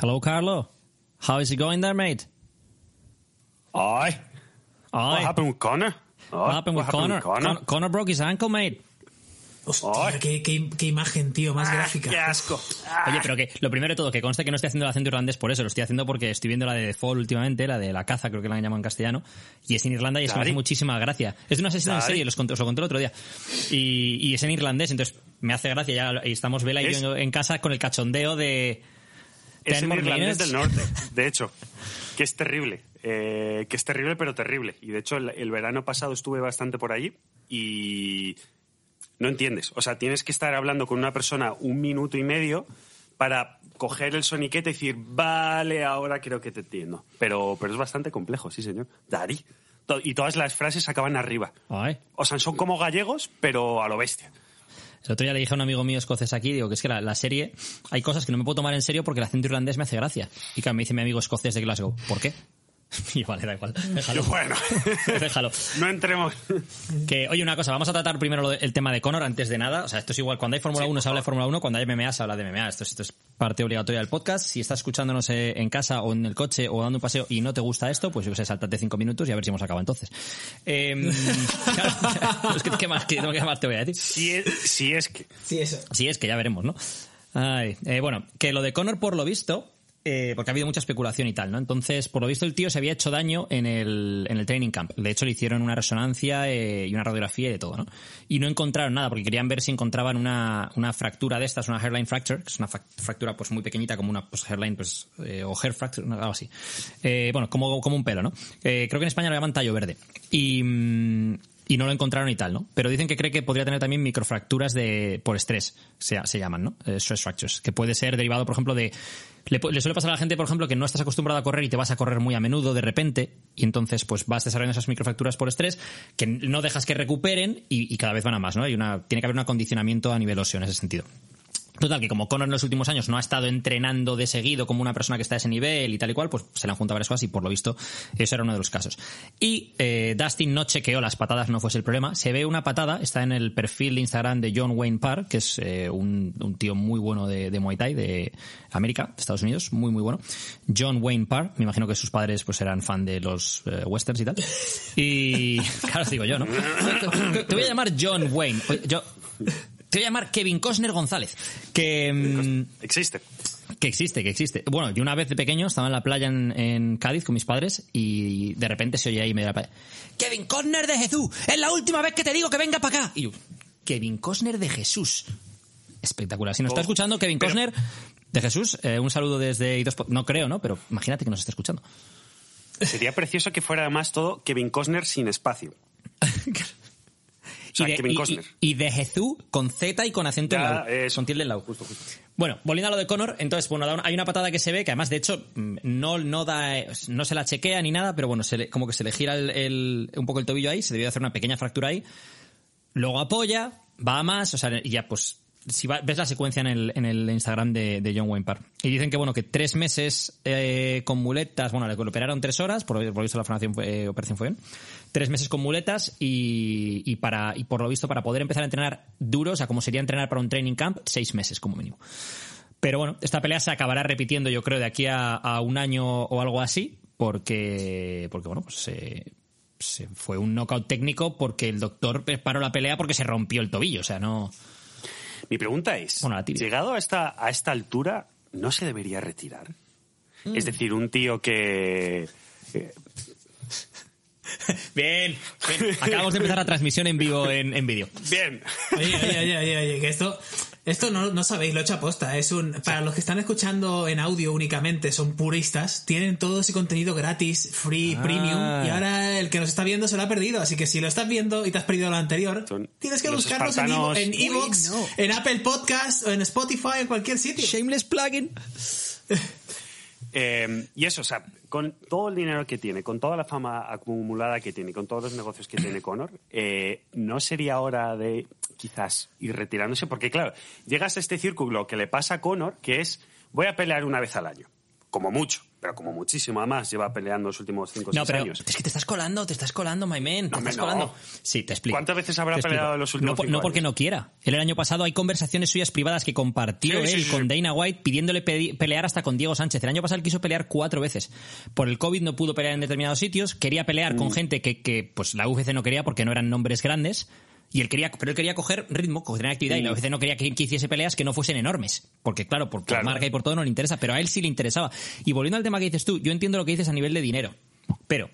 Hello, Carlo. How is it going there, mate? Aye. Aye. What happened with Connor? What happened with Connor? Connor? Con- Connor broke his ankle, mate. Hostia, qué, qué- qué imagen, tío, más Ah, gráfica. ¡Qué asco! Oye, pero que lo primero de todo, que conste que no estoy haciendo el acento irlandés por eso, lo estoy haciendo porque estoy viendo la de The Fall últimamente, la de la caza, creo que la han llamado en castellano, y es en Irlanda y es que me hace muchísima gracia. Es de una sesión en serie, los conté- os lo conté el otro día. Y, y es en irlandés, entonces me hace gracia, ya y estamos Vela y Es- yo en casa con el cachondeo de... Es more irlandés minutes. del norte, de hecho. Que es terrible. eh, que es terrible, pero terrible. Y de hecho, el, el verano pasado estuve bastante por allí y no entiendes. O sea, tienes que estar hablando con una persona un minuto y medio para coger el soniquete y decir, vale, ahora creo que te entiendo. Pero, pero es bastante complejo, sí, señor. Dari. Y todas las frases acaban arriba. Ay. O sea, son como gallegos, pero a lo bestia. El otro día le dije a un amigo mío escocés aquí, digo que es que la, serie, hay cosas que no me puedo tomar en serio porque el acento irlandés me hace gracia. Y que me dice mi amigo escocés de Glasgow, ¿por qué? Y vale, da igual, déjalo. Bueno, déjalo. no entremos. Que, oye, una cosa, vamos a tratar primero lo de- el tema de Conor antes de nada. O sea, esto es igual, cuando hay Fórmula Sí, 1 por se habla de. Fórmula 1, cuando hay MMA se habla de MMA. Esto, es- esto es parte obligatoria del podcast. Si estás escuchándonos eh, en casa o en el coche o dando un paseo y no te gusta esto, pues yo sé, saltate cinco minutos y a ver si hemos acabado entonces. Eh, claro, es que, ¿qué, más, qué, qué más te voy a decir? Si es, si es que... Eso. Sí, es que ya veremos, ¿no? Ay, eh, bueno, que lo de Connor, por lo visto, eh, porque ha habido mucha especulación y tal, ¿no? Entonces, por lo visto, el tío se había hecho daño en el, en el training camp. De hecho, le hicieron una resonancia eh, y una radiografía y de todo, ¿no? Y no encontraron nada, porque querían ver si encontraban una, una fractura de estas, una hairline fracture, que es una fractura pues muy pequeñita, como una pues, hairline, pues, eh, o hair fracture, algo así. Eh, bueno, como, como un pelo, ¿no? Creo que en España lo llaman tallo verde. Y, mm, y no lo encontraron y tal, ¿no? Pero dicen que cree que podría tener también microfracturas de por estrés, se, se llaman, ¿no? Eh, stress fractures, que puede ser derivado, por ejemplo, de... Le, suele pasar a la gente, por ejemplo, que no estás acostumbrado a correr y te vas a correr muy a menudo de repente, y entonces pues vas desarrollando esas microfracturas por estrés, que no dejas que recuperen y, y cada vez van a más, ¿no? Hay una, tiene que haber un acondicionamiento a nivel óseo en ese sentido. Total, que como Conor en los últimos años no ha estado entrenando de seguido como una persona que está a ese nivel y tal y cual, pues se le han juntado varias cosas y por lo visto eso era uno de los casos. Y eh, Dustin no chequeó las patadas, no fuese el problema. Se ve una patada, está en el perfil de Instagram de John Wayne Parr, que es eh, un, tío muy bueno de, de Muay Thai, de América, de Estados Unidos, muy muy bueno. John Wayne Parr, me imagino que sus padres pues eran fan de los eh, westerns y tal. Y claro, digo yo, ¿no? Te voy a llamar John Wayne. Yo, te voy a llamar Kevin Costner González. Que, mm, Existe. que existe, que existe. Bueno, yo una vez de pequeño estaba en la playa en, en Cádiz con mis padres y de repente se oye ahí medio de la playa. Kevin Costner de Jesús, es la última vez que te digo que venga para acá. Y yo, Kevin Costner de Jesús. Espectacular. Si nos está Oh, escuchando Kevin pero- Costner de Jesús, eh, un saludo desde I2 No creo, ¿no? Pero imagínate que nos está escuchando. Sería precioso que fuera además todo Kevin Costner sin espacio. Sea, y, de, Kevin y- Costner. y- y de Jesús con Z y con acento en Ya, la U, con tilde en la U. Justo, justo. Bueno, volviendo a lo de Conor, entonces, bueno, hay una patada que se ve, que además, de hecho, mm, no, no da, no se la chequea ni nada, pero bueno, se le- como que se le gira el, el- un poco el tobillo ahí, se debió hacer una pequeña fractura ahí. Luego apoya, va a más, o sea, y ya pues, si va- ves la secuencia en el, en el Instagram de, de John Wayne Parr. Y dicen que bueno, que tres meses eh, con muletas, bueno, le operaron tres horas, por, lo visto la formación fue- eh, operación fue bien. Tres meses con muletas y, y para, y por lo visto para poder empezar a entrenar duro, o sea, como sería entrenar para un training camp, seis meses como mínimo. Pero bueno, esta pelea se acabará repitiendo, yo creo, de aquí a, a un año o algo así, porque, porque bueno, pues se, se fue un knockout técnico porque el doctor paró la pelea porque se rompió el tobillo, o sea, no. Mi pregunta es, Bueno, la tibia. llegado a esta, a esta altura, ¿no se debería retirar? Mm. Es decir, un tío que... Bien, Acabamos de empezar la transmisión en vivo en, en vídeo. Bien. Oye, oye, oye, oye, oye, que esto, esto no, no sabéis, lo he hecho aposta. Es un, para los que están escuchando en audio únicamente, son puristas, tienen todo ese contenido gratis, free, Ah. premium, y ahora el que nos está viendo se lo ha perdido. Así que si lo estás viendo y te has perdido lo anterior, Son tienes que los buscarlos en espartanos. Evo- en Evox, no. en Apple Podcast, o en Spotify, en cualquier sitio. Shameless plugin. Eh, y eso, o sea, con todo el dinero que tiene, con toda la fama acumulada que tiene, con todos los negocios que tiene Conor, eh, ¿no sería hora de quizás ir retirándose? Porque claro, llegas a este círculo que le pasa a Conor, que es voy a pelear una vez al año, como mucho. Pero como muchísimo además, lleva peleando los últimos 5 o 6 No, pero años. es que te estás colando, te estás colando, my man. Te hombre, estás no. colando. Sí, te explico. ¿Cuántas veces habrá peleado en los últimos No, cinco no porque años? no quiera. Él el año pasado hay conversaciones suyas privadas que compartió Sí, él sí, con sí. Dana White pidiéndole pelear hasta con Diego Sánchez. El año pasado él quiso pelear cuatro veces. Por el COVID no pudo pelear en determinados sitios. Quería pelear Mm. con gente que, que pues la UFC no quería porque no eran nombres grandes. Y él quería, pero él quería coger ritmo, coger actividad, y la UFC no quería que, que hiciese peleas que no fuesen enormes. Porque, claro, por, Claro. marca y por todo no le interesa, pero a él sí le interesaba. Y volviendo al tema que dices tú, yo entiendo lo que dices a nivel de dinero. Pero,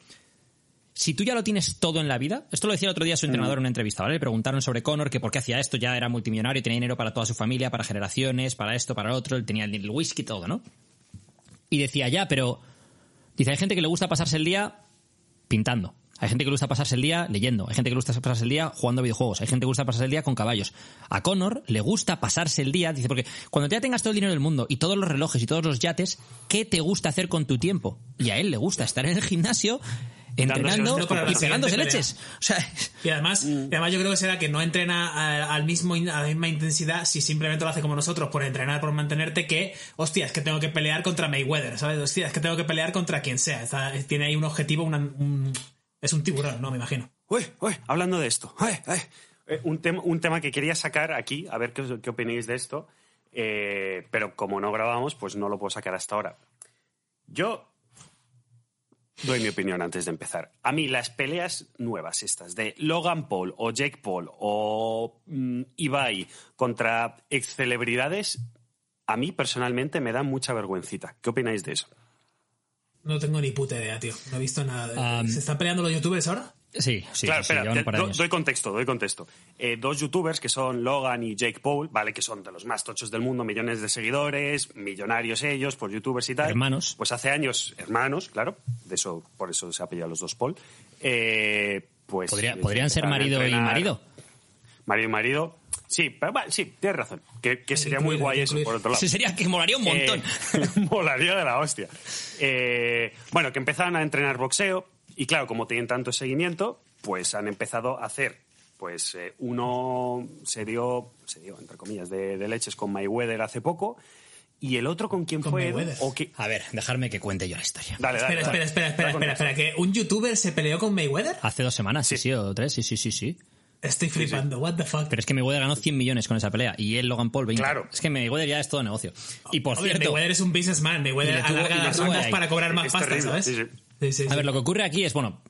si tú ya lo tienes todo en la vida, esto lo decía el otro día su entrenador en una entrevista, ¿vale? Le preguntaron sobre Conor, que por qué hacía esto, ya era multimillonario, tenía dinero para toda su familia, para generaciones, para esto, para lo otro, él tenía el whisky, todo, ¿no? Y decía, ya, pero. Dice, hay gente que le gusta pasarse el día pintando. Hay gente que le gusta pasarse el día leyendo. Hay gente que le gusta pasarse el día jugando a videojuegos. Hay gente que le gusta pasarse el día con caballos. A Connor le gusta pasarse el día, dice, porque cuando ya tengas todo el dinero del mundo y todos los relojes y todos los yates, ¿qué te gusta hacer con tu tiempo? Y a él le gusta estar en el gimnasio entrenando y pegándose leches. O sea, Y además, y además yo creo que será que no entrena a- al mismo, a la misma intensidad si simplemente lo hace como nosotros, por entrenar, por mantenerte, que, hostia, es que tengo que pelear contra Mayweather, ¿sabes? Hostia, es que tengo que pelear contra quien sea. Está- tiene ahí un objetivo, una- un- es un tiburón, ¿no? Me imagino. Uy, uy, hablando de esto. Eh, un, tema, un tema que quería sacar aquí, a ver qué, opináis de esto, eh, pero como no grabamos, pues no lo puedo sacar hasta ahora. Yo doy mi opinión antes de empezar. A mí las peleas nuevas estas de Logan Paul o Jake Paul o mm, Ibai contra ex celebridades, a mí personalmente me dan mucha vergüencita. ¿Qué opináis de eso? No tengo ni puta idea, tío. No he visto nada. de- Um, ¿Se están peleando los youtubers ahora? sí, sí, claro, sí, espera, do- doy contexto, doy contexto. Eh, dos youtubers que son Logan y Jake Paul, ¿vale? Que son de los más tochos del mundo, millones de seguidores, millonarios ellos, por youtubers y tal. Hermanos. Pues hace años, hermanos, claro, de eso, por eso se ha pillado los dos Paul. Eh, pues Podría- podrían ser a marido y marido. Marido y marido. Sí, pero, vale, sí, tienes razón. Que, que sería muy Incluir, guay eso, por otro lado. Sí, sería que molaría un montón. Eh, molaría de la hostia. Eh, bueno, que empezaron a entrenar boxeo y claro, como tienen tanto seguimiento, pues han empezado a hacer, pues eh, uno se dio, se dio, entre comillas, de, de leches con Mayweather hace poco y el otro con quién Con fue... Mayweather. O que... A ver, dejarme que cuente yo la historia. Dale, dale, Espera, dale. espera, espera, espera, espera, espera, que un youtuber se peleó con Mayweather. Hace dos semanas, sí, sí, o tres, sí, sí, sí, sí. Estoy flipando, what the fuck. Pero es que Mayweather ganó 100 millones con esa pelea y él Logan Paul 20. Claro. Es que Mayweather ya es todo negocio. Y por Hombre, cierto, Mayweather es un businessman. Mayweather alarga las rondas para cobrar más pasta, terrible, ¿sabes? sí, sí. Sí, sí, a sí. ver, lo que ocurre aquí es, bueno,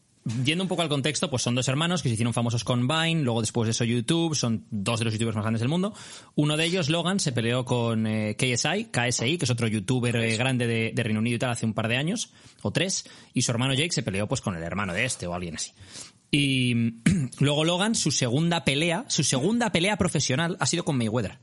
yendo un poco al contexto, pues son dos hermanos que se hicieron famosos con Vine, luego después de eso YouTube, son dos de los youtubers más grandes del mundo. Uno de ellos, Logan, se peleó con eh, KSI, KSI, que es otro youtuber eh, grande de, de Reino Unido y tal, hace un par de años, o tres, y su hermano Jake se peleó pues con el hermano de este o alguien así. Y luego Logan, su segunda pelea, su segunda pelea profesional ha sido con Mayweather.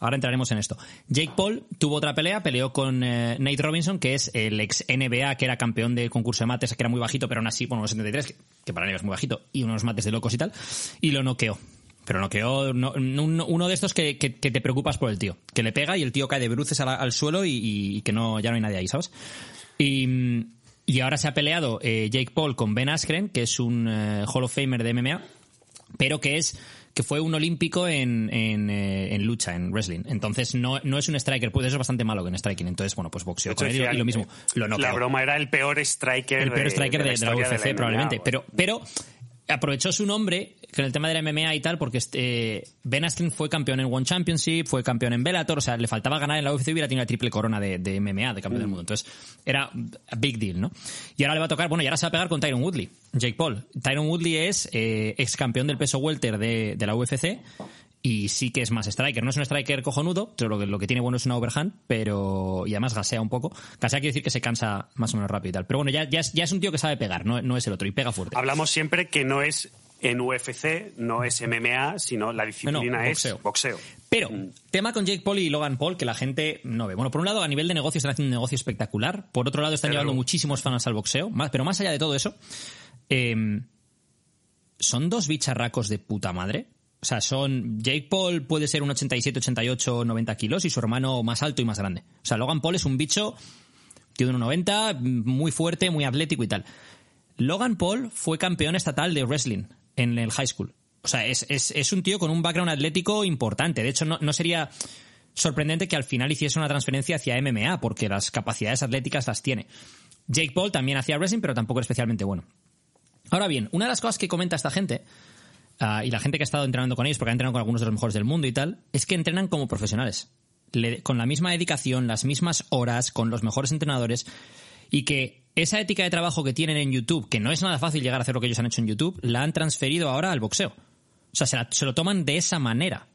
Ahora entraremos en esto. Jake Paul tuvo otra pelea, peleó con eh, Nate Robinson, que es el ex NBA, que era campeón del concurso de mates, que era muy bajito, pero aún así, bueno, unos 73, que, para él es muy bajito, y unos mates de locos y tal, y lo noqueó. Pero noqueó no- no- uno de estos que, que- que te preocupas por el tío, que le pega y el tío cae de bruces al, al suelo y, y que no ya no hay nadie ahí, ¿sabes? Y, mm, y ahora se ha peleado eh, Jake Paul con Ben Askren, que es un eh, Hall of Famer de MMA, pero que es que fue un olímpico en, en, eh, en lucha, en wrestling. Entonces no, no es un striker, pues eso es bastante malo que en striking. Entonces, bueno, pues boxeo con él y- lo mismo. eh, Lo. La broma era el peor striker el peor de- striker de, de la UFC, probablemente. Pero, pero aprovechó su nombre con el tema de la MMA y tal, porque este, Ben Askren fue campeón en One Championship, fue campeón en Bellator, o sea, le faltaba ganar en la UFC y hubiera tenido la triple corona de, de MMA, de campeón del mundo. Entonces, era a big deal, ¿no? Y ahora le va a tocar, bueno, y ahora se va a pegar con Tyron Woodley, Jake Paul. Tyron Woodley es eh, ex campeón del peso welter de, de la UFC y sí que es más striker. No es un striker cojonudo, pero lo que, lo que tiene bueno es una overhand, pero. y además gasea un poco. Gasea quiere decir que se cansa más o menos rápido y tal. Pero bueno, ya, ya, es, ya es un tío que sabe pegar, no, no es el otro, y pega fuerte. Hablamos siempre que no es en UFC, no es MMA, sino la disciplina es boxeo. boxeo. Pero, tema con Jake Paul y Logan Paul que la gente no ve. Bueno, por un lado, a nivel de negocio están haciendo un negocio espectacular. Por otro lado, están Pero- llevando muchísimos fans al boxeo. Pero más allá de todo eso, eh, son dos bicharracos de puta madre. O sea, son. Jake Paul puede ser un 87, 88, 90 kilos y su hermano más alto y más grande. O sea, Logan Paul es un bicho, tío de 1,90, muy fuerte, muy atlético y tal. Logan Paul fue campeón estatal de wrestling en el high school. O sea, es, es, es un tío con un background atlético importante. De hecho, no, no sería. sorprendente que al final hiciese una transferencia hacia MMA, porque las capacidades atléticas las tiene. Jake Paul también hacía wrestling, pero tampoco era especialmente bueno. Ahora bien, una de las cosas que comenta esta gente, ah, y la gente que ha estado entrenando con ellos, porque ha entrenado con algunos de los mejores del mundo y tal, es que entrenan como profesionales. Le- con la misma dedicación, las mismas horas, con los mejores entrenadores, y que esa ética de trabajo que tienen en YouTube, que no es nada fácil llegar a hacer lo que ellos han hecho en YouTube, la han transferido ahora al boxeo. O sea, se, la- lo toman de esa manera.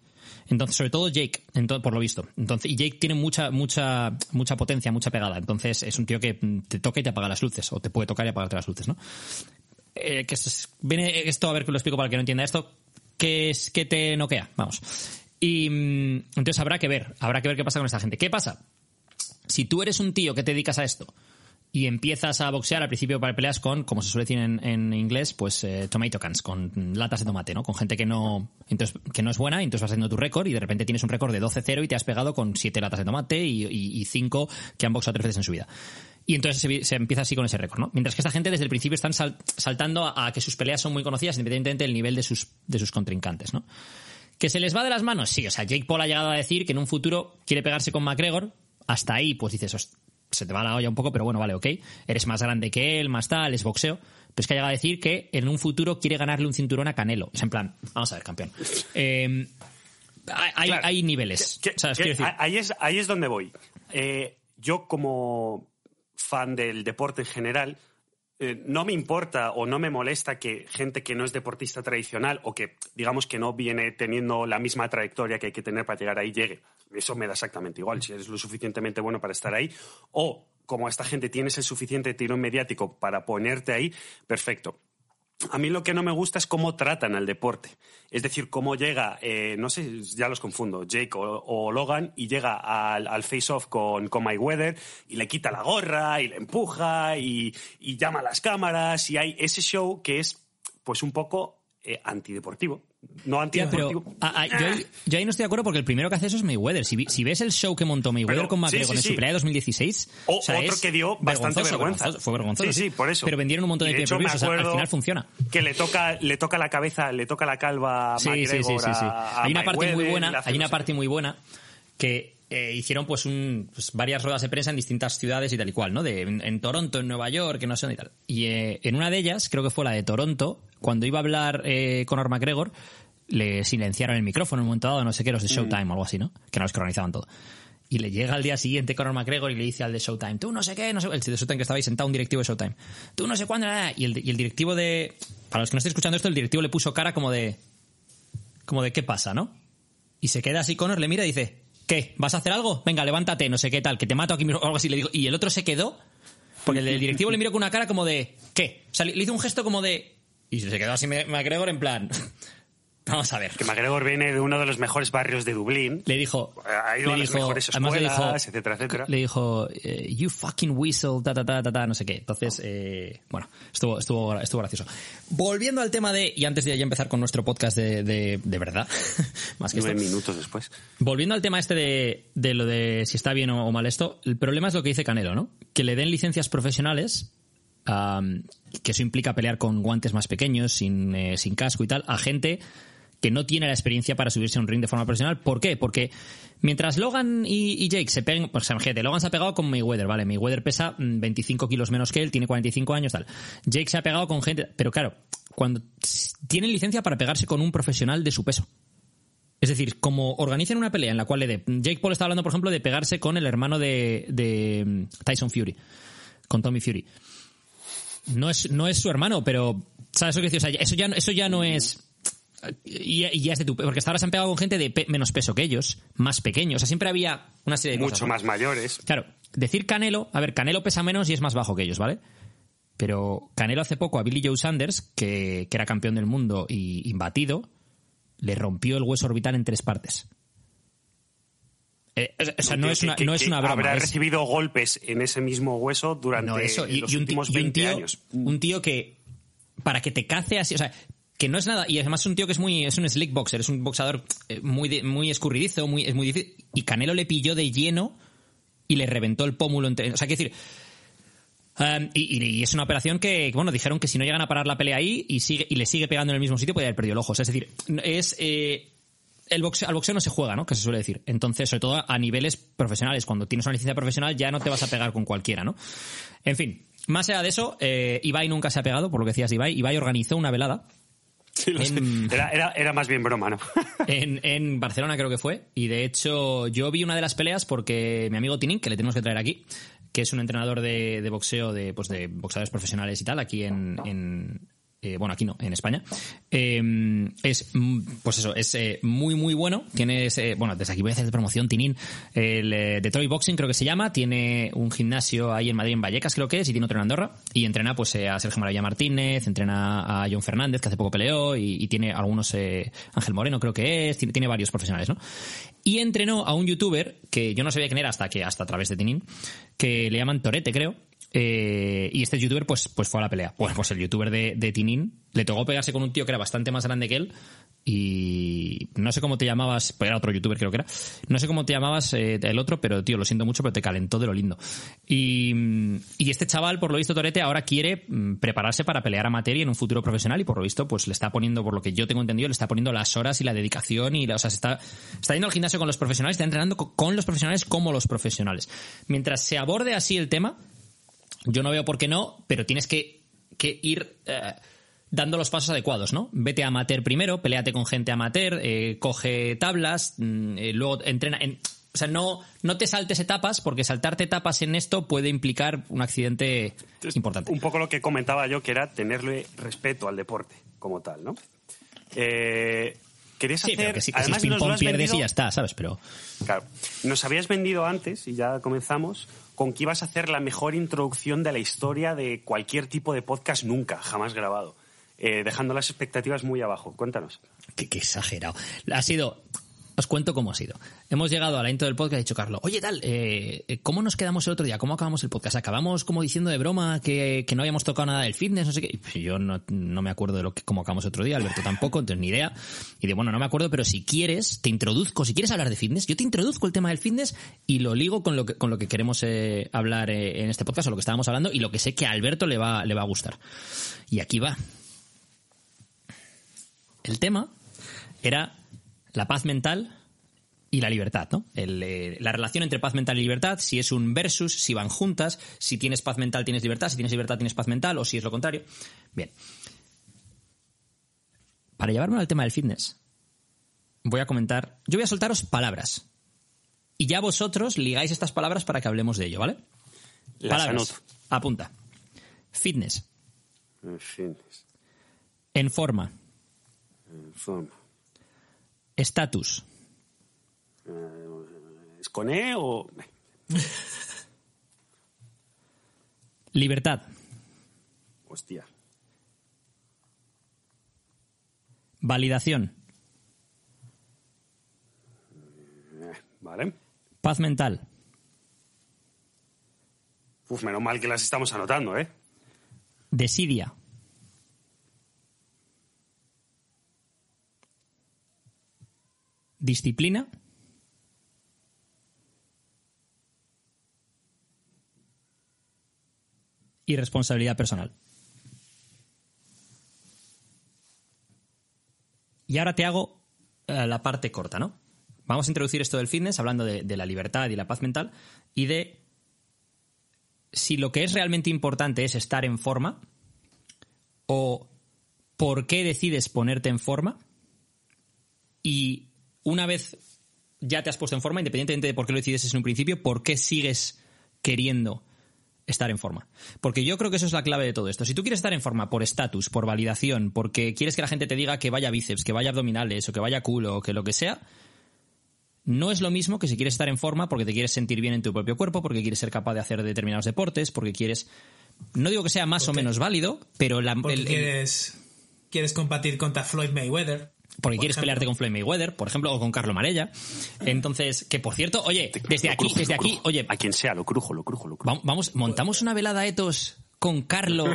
Entonces, sobre todo Jake, ento- por lo visto. Entonces, y Jake tiene mucha, mucha, mucha potencia, mucha pegada. Entonces, es un tío que te toca y te apaga las luces, o te puede tocar y apagarte las luces, ¿no? Eh, que es- viene esto, a ver que lo explico para el que no entienda esto, que es que te noquea, vamos. Y mm, entonces habrá que ver, habrá que ver qué pasa con esta gente. ¿Qué pasa? Si tú eres un tío que te dedicas a esto y empiezas a boxear al principio para peleas con, como se suele decir en, inglés, pues eh, tomato cans, con latas de tomate, ¿no? Con gente que no, entonces, que no es buena, y entonces vas haciendo tu récord y de repente tienes un récord de 12-0 y te has pegado con 7 latas de tomate y 5 que han boxeado tres veces en su vida. Y entonces se, se empieza así con ese récord, ¿no? Mientras que esta gente desde el principio están sal- saltando a, a que sus peleas son muy conocidas independientemente del nivel de sus, de sus contrincantes, ¿no? ¿Que se les va de las manos? Sí, o sea, Jake Paul ha llegado a decir que en un futuro quiere pegarse con McGregor. Hasta ahí, pues dices, "Host- se te va la olla un poco, pero bueno, vale, ok. Eres más grande que él, más tal, es boxeo. Pero es que ha llegado a decir que en un futuro quiere ganarle un cinturón a Canelo. Es en plan, vamos a ver, campeón. Eh, hay, Claro. hay niveles. Que- que decir- ahí, es, ahí es donde voy. Eh, yo como fan del deporte en general, eh, no me importa o no me molesta que gente que no es deportista tradicional o que digamos que no viene teniendo la misma trayectoria que hay que tener para llegar ahí llegue. Eso me da exactamente igual, si eres lo suficientemente bueno para estar ahí o como esta gente tienes el suficiente tirón mediático para ponerte ahí, perfecto. A mí lo que no me gusta es cómo tratan al deporte. Es decir, cómo llega, eh, no sé, ya los confundo, Jake o, Logan, y llega al, face-off con, con Mayweather y le quita la gorra y le empuja y, y llama a las cámaras y hay ese show que es pues un poco eh, antideportivo. No Ya, pero antideportivo. ah, ah, yo, ahí, yo ahí no estoy de acuerdo porque el primero que hace eso es Mayweather. Si, si ves el show que montó Mayweather Pero, con sí, McGregor sí, en su sí. pelea de 2016, O- o sea, otro es que dio bastante vergüenza. vergonzoso, Fue vergonzoso. Sí, sí, por eso. Pero vendieron un montón de, de hecho, o sea, al final funciona. Que le toca, le toca la cabeza, le toca la calva a Sí, sí, sí, McGregor sí, sí. a- a Hay una parte muy buena, hay una parte muy buena que eh, hicieron pues, un, pues varias ruedas de prensa en distintas ciudades y tal y cual, ¿no? De, en, en Toronto, en Nueva York, que no sé dónde y tal. Y eh, en una de ellas, creo que fue la de Toronto, cuando iba a hablar eh, Conor McGregor, le silenciaron el micrófono en un momento dado, no sé qué, los de Showtime o algo así, ¿no? Que eran los organizaban todo. Y le llega al día siguiente Conor McGregor y le dice al de Showtime, tú no sé qué, no sé, el de Showtime que estaba ahí sentado, un directivo de Showtime, tú no sé cuándo, nada". y el, y el directivo de, para los que no estén escuchando esto, el directivo le puso cara como de, como de qué pasa, ¿no? Y se queda así, Connor le mira y dice, ¿qué? ¿Vas a hacer algo? Venga, levántate, no sé qué tal, que te mato aquí mismo", o algo así. Le digo, y el otro se quedó, porque el del directivo le miró con una cara como de, ¿qué? O sea, le le hizo un gesto como de... Y se quedó así McGregor en plan... Vamos a ver. Que McGregor viene de uno de los mejores barrios de Dublín. Le dijo... Ha ido le a las dijo- mejores además le escuelas, dijo, etcétera, etcétera. Le dijo, eh, you fucking whistle, ta, ta, ta, ta, ta, no sé qué. Entonces, eh, bueno, estuvo, estuvo, estuvo gracioso. Volviendo al tema de, y antes de ya empezar con nuestro podcast de, de, de verdad, más que esto, Nueve minutos después. Volviendo al tema este de, de lo de si está bien o, o mal esto, el problema es lo que dice Canelo, ¿no? Que le den licencias profesionales, que eso implica pelear con guantes más pequeños, sin, eh, sin casco y tal, a gente que no tiene la experiencia para subirse a un ring de forma profesional. ¿Por qué? Porque mientras Logan y, Jake se peguen, pues gente, Logan se ha pegado con Mayweather, ¿vale? Mayweather pesa mm, 25 kilos menos que él, tiene 45 años, tal. Jake se ha pegado con gente, pero claro, cuando tienen licencia para pegarse con un profesional de su peso. Es decir, como organicen una pelea en la cual le dé. Jake Paul está hablando, por ejemplo, de pegarse con el hermano de, de mm, Tyson Fury, con Tommy Fury. No es, no es su hermano, pero. ¿Sabes lo que decir? O sea, eso ya, eso ya no es. Y, y ya es de tu. Porque hasta ahora se han pegado con gente de pe- menos peso que ellos, más pequeños. O sea, siempre había una serie de Mucho cosas. ¿no? más mayores. Claro, decir Canelo, a ver, Canelo pesa menos y es más bajo que ellos, ¿vale? Pero Canelo hace poco a Billy Joe Sanders, que, que era campeón del mundo y imbatido, le rompió el hueso orbital en tres partes. Eh, o sea, no Que- es una, que- no es una broma. Habrá es- recibido golpes en ese mismo hueso durante no, eso. Y, los últimos y un 20 tío, años. un tío que, para que te cace así, o sea, que no es nada, y además es un tío que es muy, es un slick boxer, es un boxador eh, muy, muy escurridizo, muy, es muy difícil, y Canelo le pilló de lleno y le reventó el pómulo entre, o sea, quiero decir, um, y, es una operación que, bueno, dijeron que si no llegan a parar la pelea ahí y sigue, y le sigue pegando en el mismo sitio, puede haber perdido el ojo. Es decir, es, eh, el boxeo, al boxeo no se juega, ¿no? Que se suele decir. Entonces, sobre todo a niveles profesionales. Cuando tienes una licencia profesional ya no te vas a pegar con cualquiera, ¿no? En fin, más allá de eso, eh, Ibai nunca se ha pegado, por lo que decías Ibai. Ibai organizó una velada. Sí. En- Era, era, era más bien broma, ¿no? En, en Barcelona creo que fue. Y de hecho yo vi una de las peleas porque mi amigo Tinin, que le tenemos que traer aquí, que es un entrenador de, de boxeo, de, pues de boxeadores profesionales y tal, aquí en... en- eh, bueno, aquí no, en España. Eh, es, mm, pues eso, es eh, muy, muy bueno. Tienes, bueno, desde aquí voy a hacer de promoción, Tinin. El eh, Detroit Boxing creo que se llama. Tiene un gimnasio ahí en Madrid, en Vallecas creo que es, y tiene otro en Andorra. Y entrena pues eh, a Sergio Maravilla Martínez, entrena a John Fernández, que hace poco peleó, y, y tiene algunos, eh, Ángel Moreno creo que es, tiene, varios profesionales, ¿no? Y entrenó a un youtuber, que yo no sabía quién era hasta que, hasta a través de Tinin, que le llaman Torete, creo. Eh, y este youtuber pues, pues fue a la pelea. Bueno, pues el youtuber de, de Tinin le tocó pegarse con un tío que era bastante más grande que él. Y no sé cómo te llamabas, pues era otro youtuber creo que era. No sé cómo te llamabas eh, el otro, pero tío, lo siento mucho, pero te calentó de lo lindo. Y, y este chaval, por lo visto, Torete, ahora quiere mm, prepararse para pelear a materia en un futuro profesional y por lo visto, pues le está poniendo, por lo que yo tengo entendido, le está poniendo las horas y la dedicación y, o sea, se está, está yendo al gimnasio con los profesionales, está entrenando co- con los profesionales como los profesionales. Mientras se aborde así el tema, yo no veo por qué no, pero tienes que, que ir eh, dando los pasos adecuados, ¿no? Vete a amateur primero, peleate con gente amateur, eh, coge tablas, mm, eh, luego entrena. En, o sea, no, no te saltes etapas, porque saltarte etapas en esto puede implicar un accidente importante. Un poco lo que comentaba yo, que era tenerle respeto al deporte como tal, ¿no? Eh, querías Sí, hacer... pero que si, que si además ping nos lo pong has pierdes vendido- y ya está, ¿sabes? Pero Claro. Nos habías vendido antes, y ya comenzamos, con que ibas a hacer la mejor introducción de la historia de cualquier tipo de podcast nunca, jamás grabado. Eh, dejando las expectativas muy abajo. Cuéntanos. Qué, qué exagerado. Ha sido. Os cuento cómo ha sido. Hemos llegado a la intro del podcast y ha dicho Carlos, oye tal, eh, ¿cómo nos quedamos el otro día? ¿Cómo acabamos el podcast? Acabamos como diciendo de broma que, que no habíamos tocado nada del fitness, no sé qué. Yo no, no me acuerdo de lo que, cómo acabamos el otro día, Alberto tampoco, entonces ni idea. Y de bueno, no me acuerdo, pero si quieres, te introduzco, si quieres hablar de fitness, yo te introduzco el tema del fitness y lo ligo con lo que, con lo que queremos eh, hablar eh, en este podcast o lo que estábamos hablando y lo que sé que a Alberto le va, le va a gustar. Y aquí va. El tema era la paz mental y la libertad, ¿no? El, eh, la relación entre paz mental y libertad, si es un versus, si van juntas, si tienes paz mental tienes libertad, si tienes libertad tienes paz mental, o si es lo contrario. Bien. Para llevarme al tema del fitness, voy a comentar, yo voy a soltaros palabras. Y ya vosotros ligáis estas palabras para que hablemos de ello, ¿vale? Las palabras. anoto. Apunta. Fitness. Fin, En forma. en forma. Estatus. ¿Es con E o...? Libertad. Hostia. Validación. Eh, Vale. Paz mental. Uf, menos mal que las estamos anotando, ¿eh? Desidia. Disciplina. Y responsabilidad personal. Y ahora te hago eh, la parte corta, ¿no? Vamos a introducir esto del fitness hablando de, de la libertad y la paz mental y de si lo que es realmente importante es estar en forma o por qué decides ponerte en forma y una vez ya te has puesto en forma, independientemente de por qué lo decides en un principio, por qué sigues queriendo estar en forma. Porque yo creo que eso es la clave de todo esto. Si tú quieres estar en forma por estatus, por validación, porque quieres que la gente te diga que vaya bíceps, que vaya abdominales o que vaya culo o que lo que sea, no es lo mismo que si quieres estar en forma porque te quieres sentir bien en tu propio cuerpo, porque quieres ser capaz de hacer determinados deportes, porque quieres... No digo que sea más o menos válido, pero la, Porque el- el- quieres, quieres combatir contra Floyd Mayweather. Porque por quieres ejemplo. pelearte con Floyd Mayweather, por ejemplo, o con Carlo Marella. Entonces, que por cierto, oye, desde Lo aquí, crujo, desde aquí, crujo. oye, A quien sea, lo crujo, lo crujo, lo crujo. va- vamos, montamos una velada etos con Carlo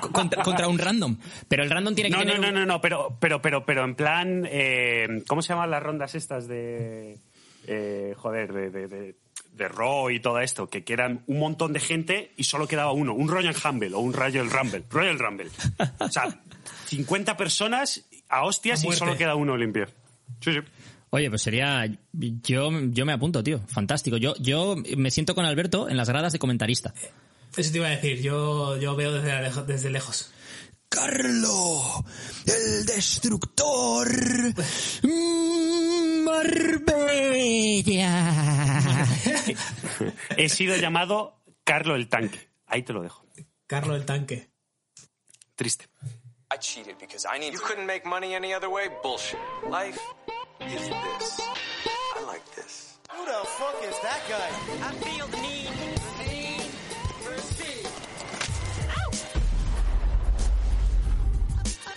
co- contra, contra un random. Pero el random tiene que No, no, tener no, un- no, no, pero, pero, pero, pero en plan, eh, ¿cómo se llaman las rondas estas de, eh, joder, de, de, de, de Raw y todo esto? Que, que eran un montón de gente y solo quedaba uno, un Royal Rumble o un Royal Rumble, Royal Rumble. O sea, 50 personas a hostias A y solo queda uno limpio. Sí, sí. Oye, pues sería. Yo, yo me apunto, tío. Fantástico. Yo, yo me siento con Alberto en las gradas de comentarista. Eso te iba a decir, yo, yo veo desde, lejo- desde lejos. Carlo, el destructor. Mm, Marbella. He sido llamado Carlo el Tanque. Ahí te lo dejo. Carlos el tanque. Triste. I cheated because I need. You couldn't make money any other way? Bullshit. Life is this. I like this. Who the fuck is that guy? I feel the need, the need for speed.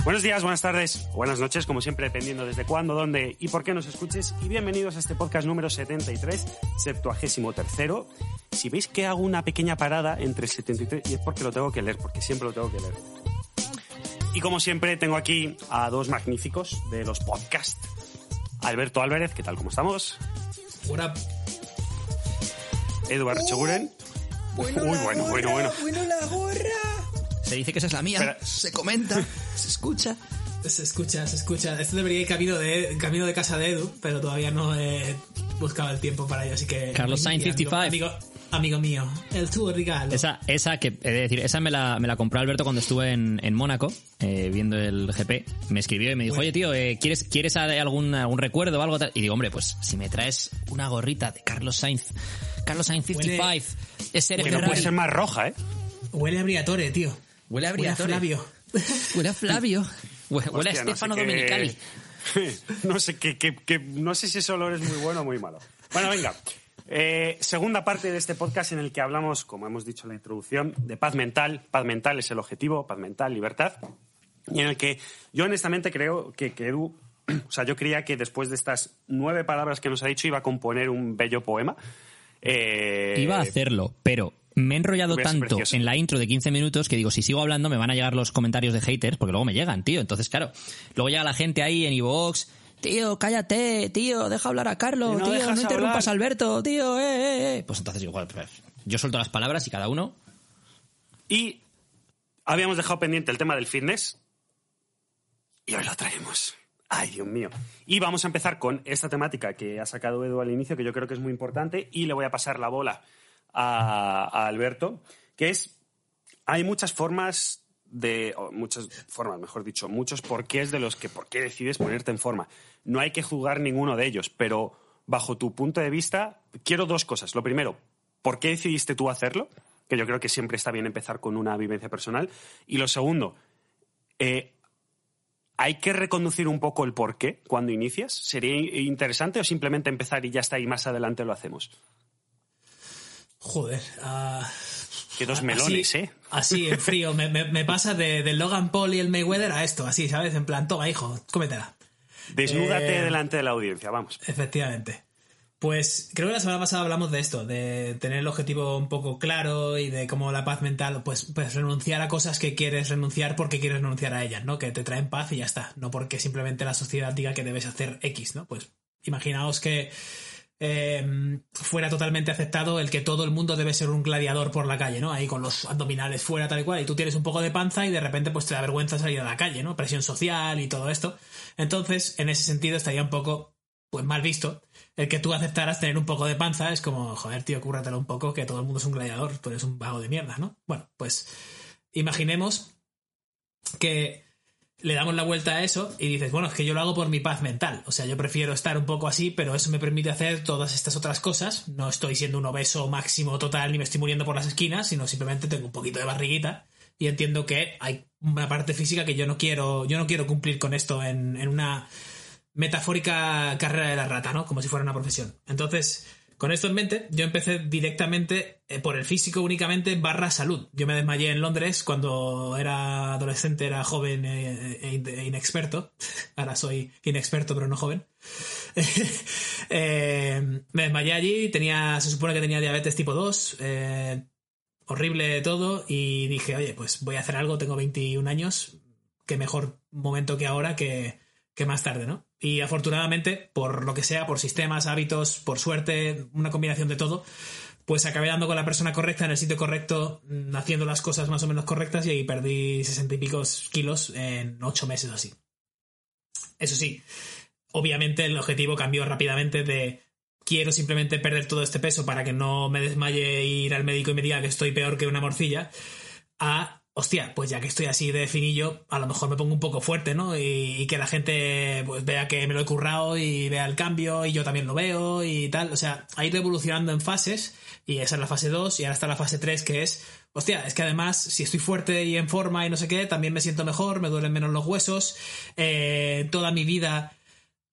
Buenos días, buenas tardes, buenas noches, como siempre, dependiendo desde cuándo, dónde y por qué nos escuches. Y bienvenidos a este podcast número 73, 73. Si veis que hago una pequeña parada entre el 73 y es porque lo tengo que leer, porque siempre lo tengo que leer. Y como siempre, tengo aquí a dos magníficos de los podcasts. Alberto Álvarez, ¿qué tal? ¿Cómo estamos? Una Eduardo Cheguren. Uy, bueno, bueno, bueno. Se dice que esa es la mía. Espera. Se comenta, se escucha. Se escucha, se escucha. Esto debería ir camino de, camino de casa de Edu, pero todavía no he buscado el tiempo para ello, así que... Carlos Sainz Y amigo- 55. Amigo, amigo mío, el tuyo regalo. Esa, esa que, he de decir, esa me la, me la compró Alberto cuando estuve en, en Mónaco, eh, viendo el GP. Me escribió y me dijo, Bueno. oye tío, eh, ¿quieres, ¿quieres algún, algún recuerdo o algo tal? Y digo, hombre, pues si me traes una gorrita de Carlos Sainz, Carlos Sainz 55, ese Que no puede ser más roja, ¿eh? Huele a Briatore, tío. Huele a Huele a Briatore. Flavio. Huele a Flavio. Huele, huele a no sé Stefano Domenicali. no sé qué- qué- no sé si ese olor es muy bueno o muy malo. Bueno, venga. Eh, segunda parte de este podcast en el que hablamos, como hemos dicho en la introducción, de paz mental. Paz mental es el objetivo, paz mental, libertad. Y en el que yo honestamente creo que, que Edu, o sea, yo creía que después de estas nueve palabras que nos ha dicho iba a componer un bello poema. Eh, Iba a hacerlo, pero me he enrollado tanto precioso. en la intro de 15 minutos que digo, si sigo hablando me van a llegar los comentarios de haters, porque luego me llegan, tío. Entonces, claro, luego llega la gente ahí en iVoox, tío, cállate, tío, deja hablar a Carlos, No tío, no interrumpas a hablar". Alberto, tío, eh, eh, eh. Pues entonces bueno, pues, yo suelto las palabras y cada uno... Y habíamos dejado pendiente el tema del fitness. Y hoy lo traemos. Ay, Dios mío. Y vamos a empezar con esta temática que ha sacado Edu al inicio, que yo creo que es muy importante, y le voy a pasar la bola a, a Alberto, que es, hay muchas formas de, muchas formas, mejor dicho, muchos porqués de los que por qué decides ponerte en forma. No hay que jugar ninguno de ellos, pero bajo tu punto de vista, quiero dos cosas. Lo primero, ¿por qué decidiste tú hacerlo? Que yo creo que siempre está bien empezar con una vivencia personal. Y lo segundo, eh, ¿hay que reconducir un poco el por qué cuando inicias? ¿Sería interesante o simplemente empezar y ya está y más adelante lo hacemos? Joder. ah, Que dos así- melones, ¿eh? Así, en frío. Me, me- me pasa de, del Logan Paul y el Mayweather a esto, así, ¿sabes? En plan, toma, hijo, cómetela. Desnúdate Eh, delante de la audiencia, vamos. Efectivamente. Pues creo que la semana pasada hablamos de esto, de tener el objetivo un poco claro y de cómo la paz mental, pues, pues renunciar a cosas que quieres renunciar porque quieres renunciar a ellas, ¿no? Que te traen paz y ya está, no porque simplemente la sociedad diga que debes hacer X, ¿no? Pues imaginaos que eh, fuera totalmente aceptado el que todo el mundo debe ser un gladiador por la calle, ¿no? Ahí con los abdominales fuera, tal y cual, y tú tienes un poco de panza y de repente pues te da vergüenza salir a la calle, ¿no? Presión social y todo esto. Entonces, en ese sentido estaría un poco, pues mal visto el que tú aceptaras tener un poco de panza es como, joder, tío, cúrratelo un poco, que todo el mundo es un gladiador, tú eres un vago de mierda, ¿no? Bueno, pues imaginemos que le damos la vuelta a eso y dices, bueno, es que yo lo hago por mi paz mental. O sea, yo prefiero estar un poco así, pero eso me permite hacer todas estas otras cosas. No estoy siendo un obeso máximo total ni me estoy muriendo por las esquinas, sino simplemente tengo un poquito de barriguita y entiendo que hay una parte física que yo no quiero, yo no quiero cumplir con esto en, en una metafórica carrera de la rata, ¿no? Como si fuera una profesión. Entonces, con esto en mente, yo empecé directamente eh, por el físico únicamente barra salud. Yo me desmayé en Londres cuando era adolescente, era joven e, in- inexperto. Ahora soy inexperto pero no joven. Me desmayé allí, tenía, se supone que tenía diabetes tipo 2, eh, horrible todo, y dije, oye, pues voy a hacer algo, tengo 21 años, qué mejor momento que ahora que, que más tarde, ¿no? Y afortunadamente, por lo que sea, por sistemas, hábitos, por suerte, una combinación de todo, pues acabé dando con la persona correcta en el sitio correcto, mm, haciendo las cosas más o menos correctas y ahí perdí sesenta y pico kilos en ocho meses o así. Eso sí, obviamente el objetivo cambió rápidamente de quiero simplemente perder todo este peso para que no me desmaye ir al médico y me diga que estoy peor que una morcilla, a hostia, pues ya que estoy así de finillo, a lo mejor me pongo un poco fuerte, ¿no? Y, que la gente pues vea que me lo he currado y vea el cambio y yo también lo veo y tal. O sea, ha ido evolucionando en fases y esa es la fase 2 y ahora está la fase 3 que es, hostia, es que además si estoy fuerte y en forma y no sé qué, también me siento mejor, me duelen menos los huesos, eh, toda mi vida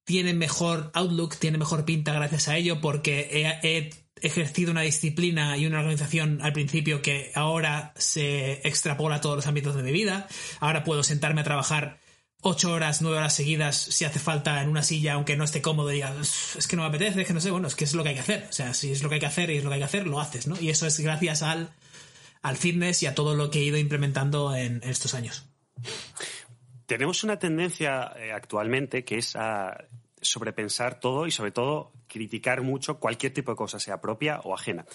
tiene mejor outlook, tiene mejor pinta gracias a ello porque he ejercido una disciplina y una organización al principio que ahora se extrapola a todos los ámbitos de mi vida. Ahora puedo sentarme a trabajar ocho horas, nueve horas seguidas si hace falta en una silla, aunque no esté cómodo y diga, es que no me apetece, es que no sé, bueno, es que es lo que hay que hacer. O sea, si es lo que hay que hacer y es lo que hay que hacer, lo haces, ¿no? Y eso es gracias al, al fitness y a todo lo que he ido implementando en, estos años. Tenemos una tendencia eh, actualmente que es a sobrepensar todo y sobre todo criticar mucho cualquier tipo de cosa, sea propia o ajena.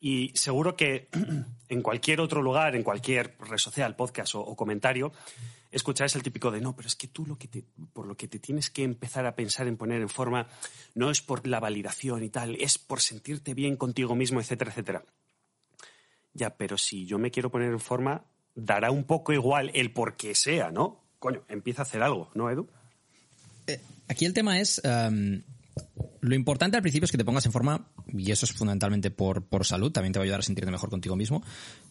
Y seguro que en cualquier otro lugar, en cualquier red social, podcast o, comentario, escucháis el típico de no, pero es que tú lo que te, por lo que te tienes que empezar a pensar en poner en forma no es por la validación y tal, es por sentirte bien contigo mismo, etcétera, etcétera. Ya, pero si yo me quiero poner en forma, dará un poco igual el por qué sea, ¿no? Coño, empieza a hacer algo, ¿no, Edu? Eh, aquí el tema es. Um, lo importante al principio es que te pongas en forma, y eso es fundamentalmente por, por salud, también te va a ayudar a sentirte mejor contigo mismo.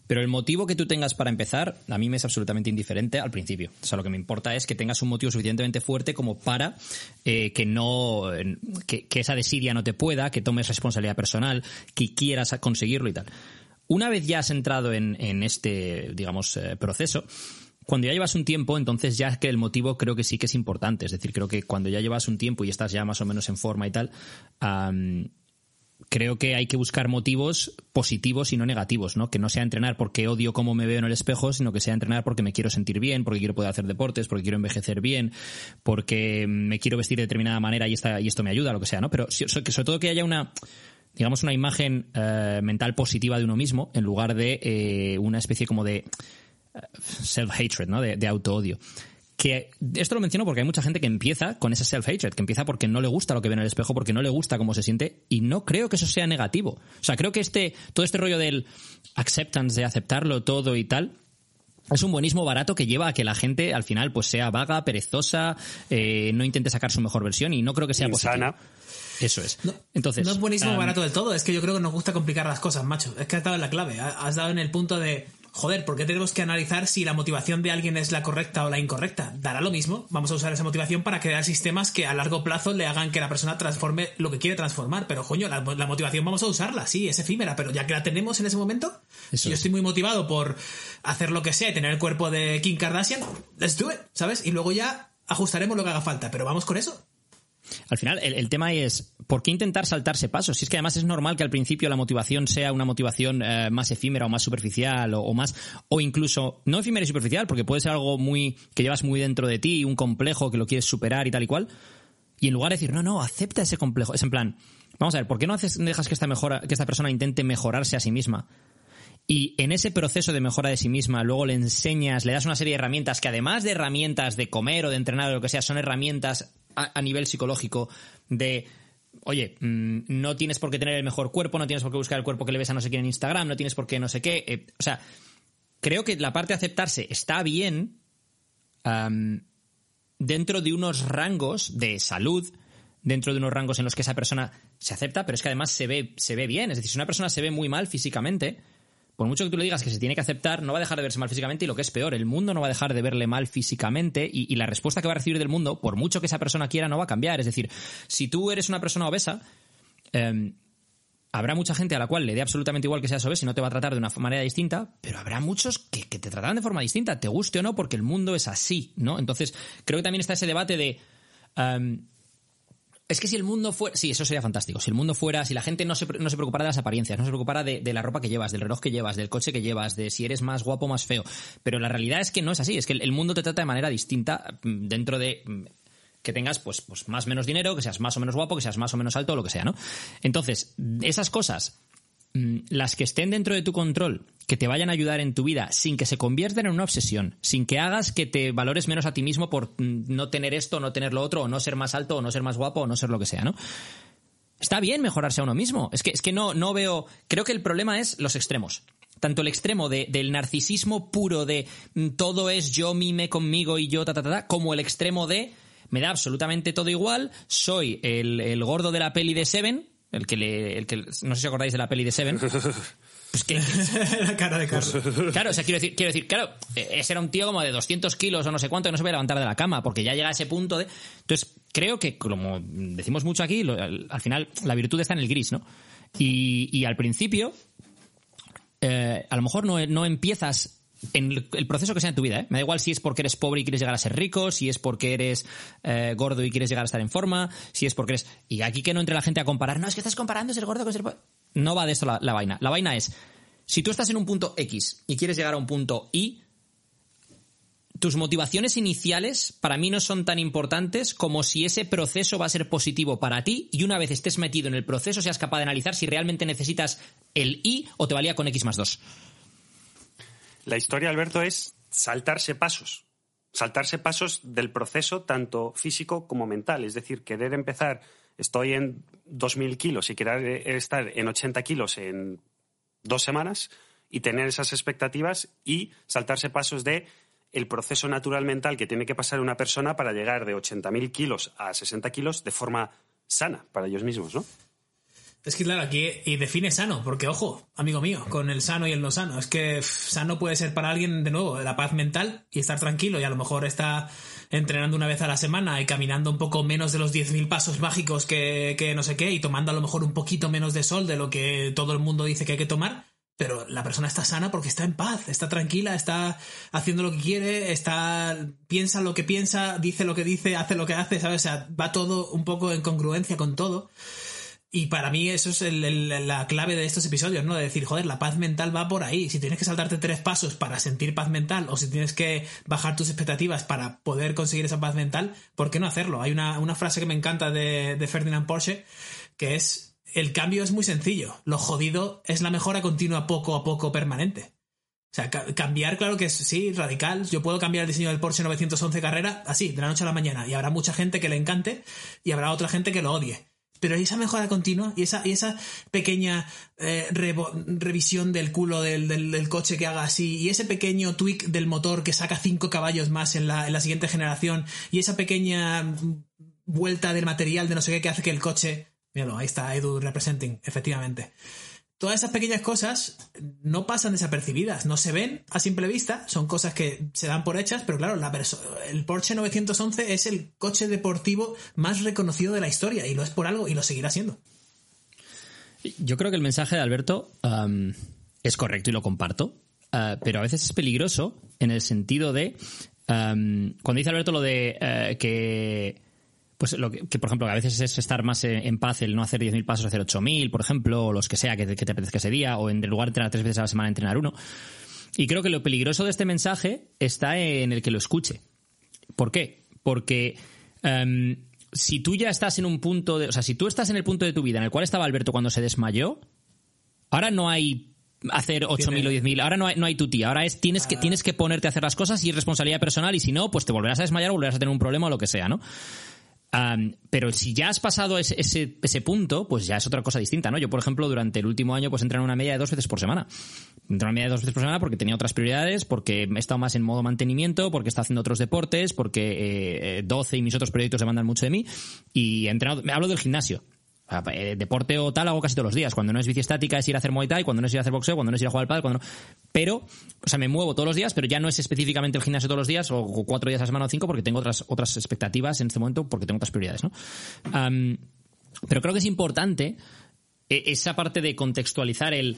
Pero el motivo que tú tengas para empezar, a mí me es absolutamente indiferente al principio. O sea, lo que me importa es que tengas un motivo suficientemente fuerte como para eh, que no. Que, esa desidia no te pueda, que tomes responsabilidad personal, que quieras conseguirlo y tal. Una vez ya has entrado en, en este, digamos, eh, proceso, cuando ya llevas un tiempo, entonces ya es que el motivo creo que sí que es importante. Es decir, creo que cuando ya llevas un tiempo y estás ya más o menos en forma y tal, creo que hay que buscar motivos positivos y no negativos, ¿no? Que no sea entrenar porque odio cómo me veo en el espejo, sino que sea entrenar porque me quiero sentir bien, porque quiero poder hacer deportes, porque quiero envejecer bien, porque me quiero vestir de determinada manera y, y esto me ayuda, lo que sea, ¿no? Pero sobre todo que haya una digamos una imagen eh, mental positiva de uno mismo en lugar de eh, una especie como de self-hatred, ¿no? De, de auto-odio. Que esto lo menciono porque hay mucha gente que empieza con ese self-hatred, que empieza porque no le gusta lo que ve en el espejo, porque no le gusta cómo se siente, y no creo que eso sea negativo. O sea, creo que este, todo este rollo del acceptance, de aceptarlo todo y tal, es un buenismo barato que lleva a que la gente al final pues sea vaga, perezosa, eh, no intente sacar su mejor versión y no creo que sea Insana. positivo. Eso es. No, Entonces, no es buenísimo um, barato del todo, es que yo creo que nos gusta complicar las cosas, macho. Es que has dado en la clave, has dado en el punto de, joder, ¿por qué tenemos que analizar si la motivación de alguien es la correcta o la incorrecta? Dará lo mismo, vamos a usar esa motivación para crear sistemas que a largo plazo le hagan que la persona transforme lo que quiere transformar. Pero, coño, la, la motivación vamos a usarla, sí, es efímera, pero ya que la tenemos en ese momento, Eso yo es. estoy muy motivado por hacer lo que sea y tener el cuerpo de Kim Kardashian, let's do it, ¿sabes? Y luego ya ajustaremos lo que haga falta, pero vamos con eso. Al final, el, tema es, ¿por qué intentar saltarse pasos? Si es que además es normal que al principio la motivación sea una motivación eh, más efímera o más superficial o, más, o incluso, no efímera y superficial, porque puede ser algo muy, que llevas muy dentro de ti, un complejo que lo quieres superar y tal y cual. Y en lugar de decir, no, no, acepta ese complejo. Es en plan, vamos a ver, ¿por qué no dejas que esta, mejora, que esta persona intente mejorarse a sí misma? Y en ese proceso de mejora de sí misma, luego le enseñas, le das una serie de herramientas que además de herramientas de comer o de entrenar o lo que sea, son herramientas a, nivel psicológico de oye, mmm, no tienes por qué tener el mejor cuerpo, no tienes por qué buscar el cuerpo que le ves a no sé quién en Instagram, no tienes por qué no sé qué. Eh, o sea, creo que la parte de aceptarse está bien dentro de unos rangos de salud, dentro de unos rangos en los que esa persona se acepta, pero es que además se ve, se ve bien. Es decir, si una persona se ve muy mal físicamente, por mucho que tú le digas que se tiene que aceptar, no va a dejar de verse mal físicamente y lo que es peor, el mundo no va a dejar de verle mal físicamente y, la respuesta que va a recibir del mundo, por mucho que esa persona quiera, no va a cambiar. Es decir, si tú eres una persona obesa, eh, habrá mucha gente a la cual le dé absolutamente igual que seas obeso y no te va a tratar de una manera distinta, pero habrá muchos que, te tratarán de forma distinta, te guste o no, porque el mundo es así, ¿no? Entonces, creo que también está ese debate de... Um, es que si el mundo fuera. Sí, eso sería fantástico. Si el mundo fuera. Si la gente no se, no se preocupara de las apariencias, no se preocupara de, de, la ropa que llevas, del reloj que llevas, del coche que llevas, de si eres más guapo o más feo. Pero la realidad es que no es así. Es que el, mundo te trata de manera distinta dentro de que tengas pues, pues más o menos dinero, que seas más o menos guapo, que seas más o menos alto, lo que sea, ¿no? Entonces, esas cosas, las que estén dentro de tu control, que te vayan a ayudar en tu vida sin que se conviertan en una obsesión, sin que hagas que te valores menos a ti mismo por no tener esto, no tener lo otro, o no ser más alto, o no ser más guapo, o no ser lo que sea, ¿no? Está bien mejorarse a uno mismo. Es que, es que no, no veo. Creo que el problema es los extremos. Tanto el extremo de- del narcisismo puro de mm, todo es yo, mime conmigo y yo, ta, ta, ta, ta, como el extremo de me da absolutamente todo igual, soy el, el gordo de la peli de Seven, el que le. El que, no sé si acordáis de la peli de Seven. Pues que, la cara de Carlos. Claro, o sea, quiero decir, quiero decir, claro, ese era un tío como de 200 kilos o no sé cuánto que no se puede levantar de la cama, porque ya llega a ese punto de... Entonces, creo que, como decimos mucho aquí, lo- al, al final la virtud está en el gris, ¿no? Y, y al principio, eh, a lo mejor no, no empiezas en el, el proceso que sea en tu vida, ¿eh? Me da igual si es porque eres pobre y quieres llegar a ser rico, si es porque eres eh, gordo y quieres llegar a estar en forma, si es porque eres... Y aquí que no entre la gente a comparar, no, es que estás comparando ser gordo con ser pobre. No va de esto la, vaina. La vaina es, si tú estás en un punto X y quieres llegar a un punto Y, tus motivaciones iniciales para mí no son tan importantes como si ese proceso va a ser positivo para ti y una vez estés metido en el proceso seas capaz de analizar si realmente necesitas el Y o te valía con X más 2. La historia, Alberto, es saltarse pasos. Saltarse pasos del proceso tanto físico como mental. Es decir, querer empezar, estoy en 2.000 kilos y querer estar en 80 kilos en dos semanas y tener esas expectativas y saltarse pasos de el proceso natural mental que tiene que pasar una persona para llegar de 80.000 kilos a 60 kilos de forma sana para ellos mismos, ¿no? Es que claro, aquí y define sano, porque ojo, amigo mío, con el sano y el no sano. Es que sano puede ser para alguien, de nuevo, la paz mental y estar tranquilo y a lo mejor está entrenando una vez a la semana y caminando un poco menos de los 10.000 pasos mágicos que, que no sé qué y tomando a lo mejor un poquito menos de sol de lo que todo el mundo dice que hay que tomar. Pero la persona está sana porque está en paz, está tranquila, está haciendo lo que quiere, está piensa lo que piensa, dice lo que dice, hace lo que hace, ¿sabes? O sea, va todo un poco en congruencia con todo. Y para mí eso es el- la clave de estos episodios, ¿no? De decir, joder, la paz mental va por ahí. Si tienes que saltarte tres pasos para sentir paz mental o si tienes que bajar tus expectativas para poder conseguir esa paz mental, ¿por qué no hacerlo? Hay una, una frase que me encanta de, de Ferdinand Porsche que es, el cambio es muy sencillo. Lo jodido es la mejora continua poco a poco permanente. O sea, ca- cambiar, claro que es, sí, radical. Yo puedo cambiar el diseño del Porsche 911 Carrera así, de la noche a la mañana. Y habrá mucha gente que le encante y habrá otra gente que lo odie. Pero esa mejora continua y esa, y esa pequeña eh, revisión del culo del, del- coche que haga así, y ese pequeño tweak del motor que saca 5 caballos más en la, en la siguiente generación, y esa pequeña vuelta del material de no sé qué que hace que el coche. Míralo, ahí está Edu representing, efectivamente todas esas pequeñas cosas no pasan desapercibidas, no se ven a simple vista, son cosas que se dan por hechas, pero claro, la el Porsche 911 es el coche deportivo más reconocido de la historia y lo es por algo y lo seguirá siendo. Yo creo que el mensaje de Alberto es correcto y lo comparto, ah, pero a veces es peligroso en el sentido de cuando dice Alberto lo de eh, que pues lo que, que, por ejemplo, a veces es estar más en, en paz el no hacer 10.000 pasos, hacer 8.000, por ejemplo, o los que sea que te, que te apetezca ese día, o en lugar de entrenar tres veces a la semana, entrenar uno. Y creo que lo peligroso de este mensaje está en el que lo escuche. ¿Por qué? Porque em, si tú ya estás en un punto de. O sea, si tú estás en el punto de tu vida en el cual estaba Alberto cuando se desmayó, ahora no hay hacer 8.000 o 10.000, ahora no hay, no hay tu tía, ahora es tienes que, tienes que ponerte a hacer las cosas y es responsabilidad personal y si no, pues te volverás a desmayar o volverás a tener un problema o lo que sea, ¿no? Pero si ya has pasado ese, ese, ese, punto, pues ya es otra cosa distinta, ¿no? Yo, por ejemplo, durante el último año, pues entrené una media de dos veces por semana. Entrené una media de dos veces por semana porque tenía otras prioridades, porque he estado más en modo mantenimiento, porque estado haciendo otros deportes, porque eh, 12 y mis otros proyectos demandan mucho de mí. Y he entrenado, me hablo del gimnasio. Eh, deporte o tal hago casi todos los días. Cuando no es bici estática es ir a hacer Muay Thai, cuando no es ir a hacer boxeo, cuando no es ir a jugar al pádel, cuando no... Pero, o sea, me muevo todos los días, pero ya no es específicamente el gimnasio todos los días o cuatro días a la semana o cinco porque tengo otras, otras expectativas en este momento porque tengo otras prioridades, ¿no? Pero creo que es importante esa parte de contextualizar el...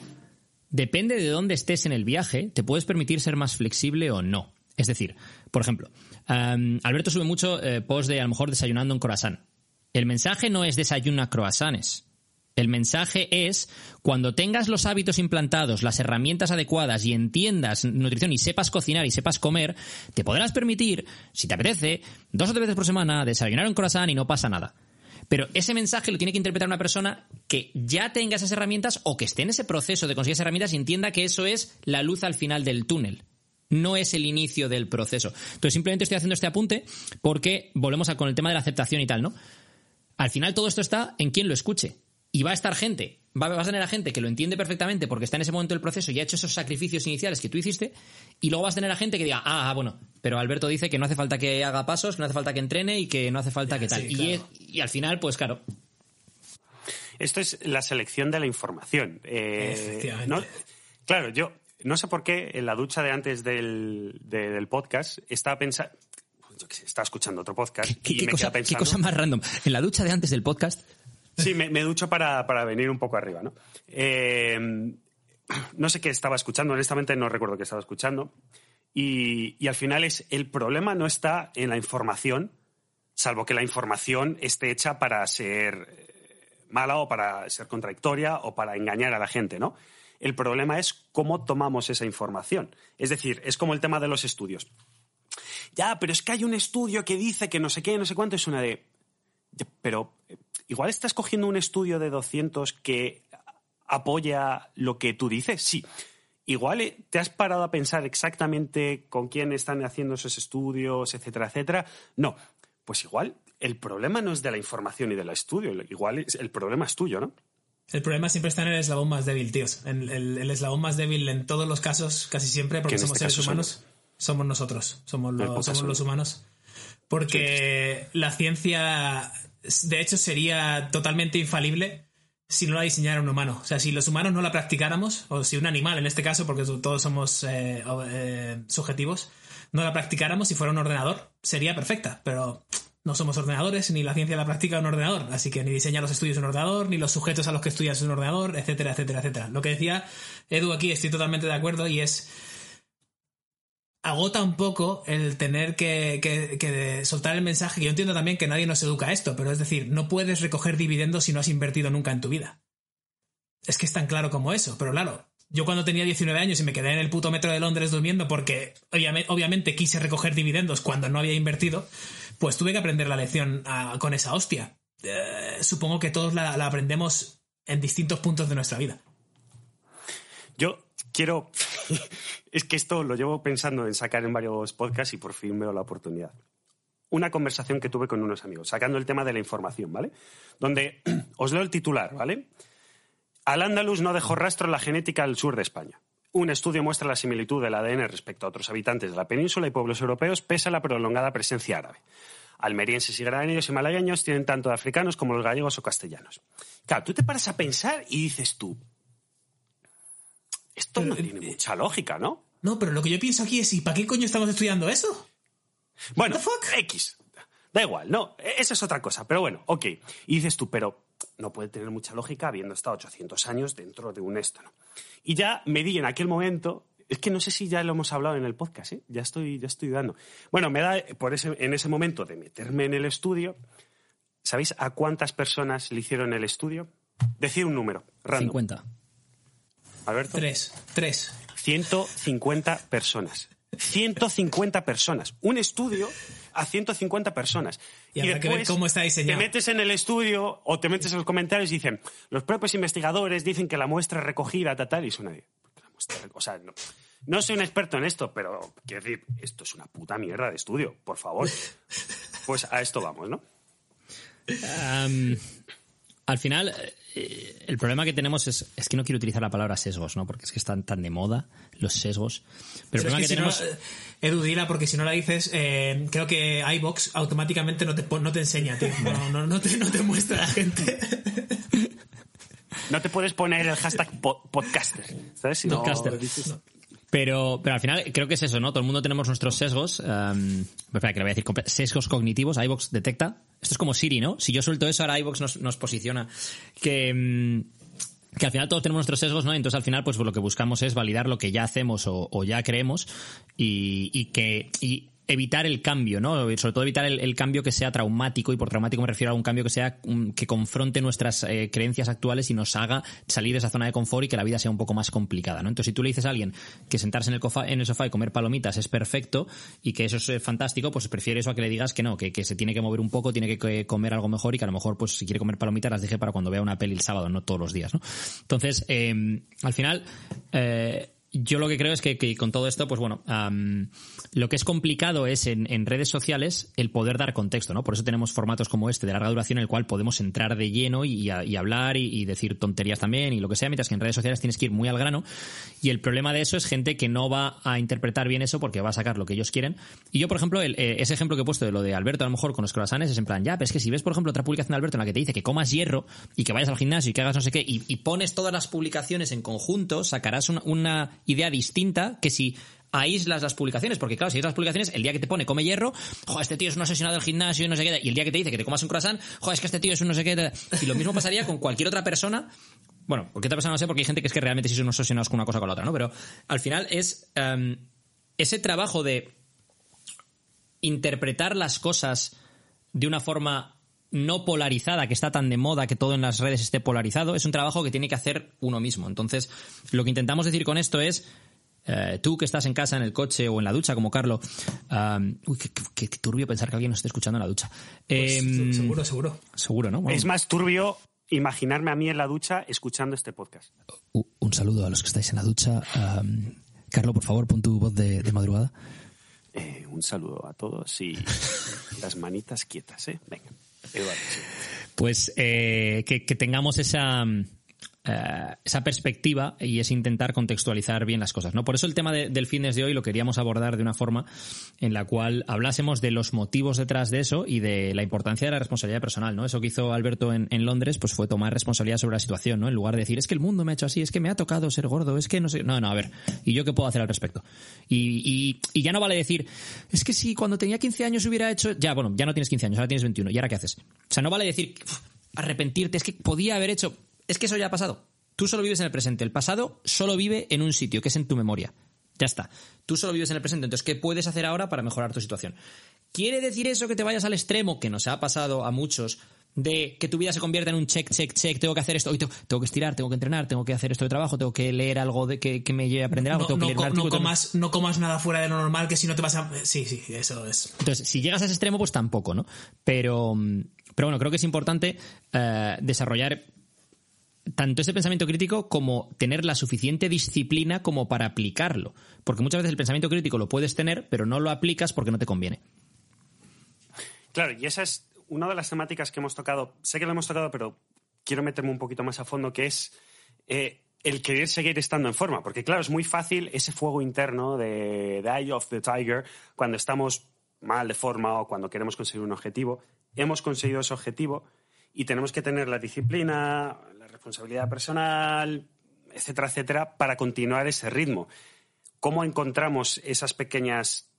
Depende de dónde estés en el viaje, te puedes permitir ser más flexible o no. Es decir, por ejemplo, Alberto sube mucho eh, post de a lo mejor desayunando en croissant. El mensaje no es desayuna croissants. El mensaje es cuando tengas los hábitos implantados, las herramientas adecuadas y entiendas nutrición y sepas cocinar y sepas comer, te podrás permitir, si te apetece, dos o tres veces por semana desayunar un croissant y no pasa nada. Pero ese mensaje lo tiene que interpretar una persona que ya tenga esas herramientas o que esté en ese proceso de conseguir esas herramientas y entienda que eso es la luz al final del túnel. No es el inicio del proceso. Entonces, simplemente estoy haciendo este apunte porque volvemos con el tema de la aceptación y tal, ¿no? Al final todo esto está en quien lo escuche. Y va a estar gente, va, vas a tener a gente que lo entiende perfectamente porque está en ese momento del proceso y ha hecho esos sacrificios iniciales que tú hiciste, y luego vas a tener a gente que diga, ah, ah, bueno, pero Alberto dice que no hace falta que haga pasos, que no hace falta que entrene y que no hace falta que tal. sí, y, claro. es- y al final, pues claro, Esto es la selección de la información. Eh, no- claro, yo no sé por qué en la ducha de antes del, de- del podcast estaba pensando. Yo qué sé, estaba escuchando otro podcast ¿qué, y qué me cosa, quedaba qué pensando. cosa más random. En la ducha de antes del podcast, Sí, me, me ducho para, para venir un poco arriba, ¿no? Eh, no sé qué estaba escuchando, honestamente no recuerdo qué estaba escuchando. Y, y al final es el problema no está en la información, salvo que la información esté hecha para ser eh, mala o para ser contradictoria o para engañar a la gente, ¿no? El problema es cómo tomamos esa información. Es decir, es como el tema de los estudios. Ya, pero es que hay un estudio que dice que no sé qué, no sé cuánto, es una de... Pero eh, igual estás cogiendo un estudio de 200 que apoya lo que tú dices. Sí. Igual eh, te has parado a pensar exactamente con quién están haciendo esos estudios, etcétera, etcétera. No. Pues igual el problema no es de la información y del estudio. Igual el problema es tuyo, ¿no? El problema siempre está en el eslabón más débil, tíos. En el, el eslabón más débil en todos los casos, casi siempre, porque somos este seres humanos, somos nosotros, somos, El lo- podcast somos los humanos. Porque la ciencia, de hecho, sería totalmente infalible si no la diseñara un humano. O sea, si los humanos no la practicáramos, o si un animal, en este caso, porque todos somos eh, eh, subjetivos, no la practicáramos, si fuera un ordenador, sería perfecta. Pero no somos ordenadores, ni la ciencia la practica un ordenador. Así que ni diseña los estudios un ordenador, ni los sujetos a los que estudias un ordenador, etcétera, etcétera, etcétera. Lo que decía Edu aquí, estoy totalmente de acuerdo, y es agota un poco el tener que, soltar el mensaje, que yo entiendo también que nadie nos educa a esto, pero es decir, no puedes recoger dividendos si no has invertido nunca en tu vida. Es que es tan claro como eso, pero claro, yo cuando tenía 19 años y me quedé en el puto metro de Londres durmiendo porque obviamente, quise recoger dividendos cuando no había invertido, pues tuve que aprender la lección ah, con esa hostia. Eh, supongo que todos la aprendemos en distintos puntos de nuestra vida. Yo quiero. es que esto lo llevo pensando en sacar en varios podcasts y por fin veo la oportunidad. Una conversación que tuve con unos amigos, sacando el tema de la información, ¿vale? Donde os leo el titular, ¿vale? Al Andalus no dejó rastro en la genética del sur de España. Un estudio muestra la similitud del ADN respecto a otros habitantes de la península y pueblos europeos pese a la prolongada presencia árabe. Almerienses y granadinos y malagueños tienen tanto de africanos como los gallegos o castellanos. Claro, tú te paras a pensar y dices tú, esto no tiene eh, mucha lógica, ¿no? No, pero lo que yo pienso aquí es, ¿y para qué coño estamos estudiando eso? Bueno, the fuck? X. Da igual, no, e- esa es otra cosa, pero bueno, ok. Y dices tú, pero no puede tener mucha lógica habiendo estado 800 años dentro de un esto, ¿no? Y ya me di en aquel momento, es que no sé si ya lo hemos hablado en el podcast, ¿eh? Ya estoy, ya estoy dando. Bueno, me da por ese, en ese momento de meterme en el estudio, ¿sabéis a cuántas personas le hicieron el estudio? Decir un número, random. 50. Alberto. Tres, tres. 150 personas. 150 personas. Un estudio a 150 personas. Y habrá que ver cómo está diseñado. Te metes en el estudio o te metes en los comentarios y dicen, los propios investigadores dicen que la muestra recogida, tal, tal, y suena o sea, no, no soy un experto en esto, pero quiero decir, esto es una puta mierda de estudio, por favor. Pues a esto vamos, ¿no? Al final, eh, el problema que tenemos es, es que no quiero utilizar la palabra sesgos, ¿no? Porque es que están tan de moda los sesgos. Pero, el problema es que, que, tenemos... si no, eh, Edu, dila, porque si no la dices, eh, creo que iBox automáticamente no te, no te enseña, tío. No, no, no te, no te muestra la gente. No te puedes poner el hashtag po- podcaster, ¿sabes? Si no Podcaster. dices- Pero, pero al final creo que es eso, ¿no? Todo el mundo tenemos nuestros sesgos. am, espera, que le voy a decir. Sesgos cognitivos. iVox detecta. Esto es como Siri, ¿no? Si yo suelto eso, ahora iVox nos, nos posiciona. Que, mm, que al final todos tenemos nuestros sesgos, ¿no? Entonces al final, pues lo que buscamos es validar lo que ya hacemos o, o ya creemos y, y que. Y evitar el cambio, ¿no? Sobre todo evitar el, cambio que sea traumático, y por traumático me refiero a un cambio que sea mm, que confronte nuestras eh, creencias actuales y nos haga salir de esa zona de confort y que la vida sea un poco más complicada, ¿no? Entonces, si tú le dices a alguien que sentarse en el, cofa- en el sofá y comer palomitas es perfecto y que eso es eh, fantástico, pues prefiere eso a que le digas que no, que, se tiene que mover un poco, tiene que comer algo mejor y que a lo mejor, pues si quiere comer palomitas, las deje para cuando vea una peli el sábado, no todos los días, ¿no? Entonces, eh, al final, eh, yo lo que creo es que, con todo esto, pues bueno, am, lo que es complicado es en, en redes sociales el poder dar contexto, ¿no? Por eso tenemos formatos como este de larga duración en el cual podemos entrar de lleno y, hablar y, decir tonterías también y lo que sea, mientras que en redes sociales tienes que ir muy al grano. Y el problema de eso es gente que no va a interpretar bien eso porque va a sacar lo que ellos quieren. Y yo, por ejemplo, el- eh, ese ejemplo que he puesto de lo de Alberto, a lo mejor con los croissants, es en plan, ya, pero es que si ves, por ejemplo, otra publicación de Alberto en la que te dice que comas hierro y que vayas al gimnasio y que hagas no sé qué, y, pones todas las publicaciones en conjunto, sacarás una idea distinta que si aíslas las publicaciones, porque claro, si aíslas las publicaciones, el día que te pone come hierro, joder, este tío es un obsesionado del gimnasio y no sé qué, y el día que te dice que te comas un croissant, joder, es que este tío es un no sé qué, y lo mismo pasaría con cualquier otra persona. Bueno, porque otra persona no sé, porque hay gente que es que realmente sí son obsesionados con una cosa o con la otra, ¿no? Pero al final es em, ese trabajo de interpretar las cosas de una forma no polarizada, que está tan de moda que todo en las redes esté polarizado, es un trabajo que tiene que hacer uno mismo. Entonces, lo que intentamos decir con esto es, eh, tú que estás en casa, en el coche o en la ducha, como Carlo, uy, qué, qué- qué turbio pensar que alguien nos esté escuchando en la ducha. Em, seguro, seguro. Seguro, ¿no? Bueno, Es más turbio imaginarme a mí en la ducha escuchando este podcast. Un saludo a los que estáis en la ducha. Carlo, por favor, pon tu voz de, de madrugada. Eh, un saludo a todos y las manitas quietas, ¿eh? Venga. Pues eh, que, que tengamos esa, mm, eh, esa perspectiva y es intentar contextualizar bien las cosas. ¿no? Por eso el tema de- del fitness de hoy lo queríamos abordar de una forma en la cual hablásemos de los motivos detrás de eso y de la importancia de la responsabilidad personal. ¿no? Eso que hizo Alberto en, Londres pues fue tomar responsabilidad sobre la situación, ¿no? en lugar de decir es que el mundo me ha hecho así, es que me ha tocado ser gordo, es que no sé. No, no, a ver, ¿y yo qué puedo hacer al respecto? Y, y- y ya no vale decir es que si cuando tenía 15 años hubiera hecho. Ya, bueno, ya no tienes 15 años, ahora tienes 21, ¿y ahora qué haces? O sea, no vale decir "Uf, arrepentirte, es que podía haber hecho. Es que eso ya ha pasado. Tú solo vives en el presente. El pasado solo vive en un sitio, que es en tu memoria. Ya está. Tú solo vives en el presente. Entonces, ¿qué puedes hacer ahora para mejorar tu situación? ¿Quiere decir eso que te vayas al extremo, que nos ha pasado a muchos, de que tu vida se convierta en un check, check, check, tengo que hacer esto, hoy tengo, tengo que estirar, tengo que entrenar, tengo que hacer esto de trabajo, tengo que leer algo de que, que me lleve a aprender algo, No, tengo que no leer co- un no artículo, tengo que- comas, no comas nada fuera de lo normal, que si no te vas a... Sí, sí, eso es. Entonces, si llegas a ese extremo, pues tampoco, ¿no? Pero, mm, pero bueno, creo que es importante eh, desarrollar tanto ese pensamiento crítico como tener la suficiente disciplina como para aplicarlo. Porque muchas veces el pensamiento crítico lo puedes tener, pero no lo aplicas porque no te conviene. Claro, y esa es una de las temáticas que hemos tocado. Sé que lo hemos tocado, pero quiero meterme un poquito más a fondo, que es eh, el querer seguir estando en forma. Porque claro, es muy fácil ese fuego interno de The Eye of the Tiger cuando estamos mal de forma o cuando queremos conseguir un objetivo. Hemos conseguido ese objetivo y tenemos que tener la disciplina, responsabilidad personal, etcétera, etcétera, para continuar ese ritmo. ¿Cómo encontramos esas pequeñas...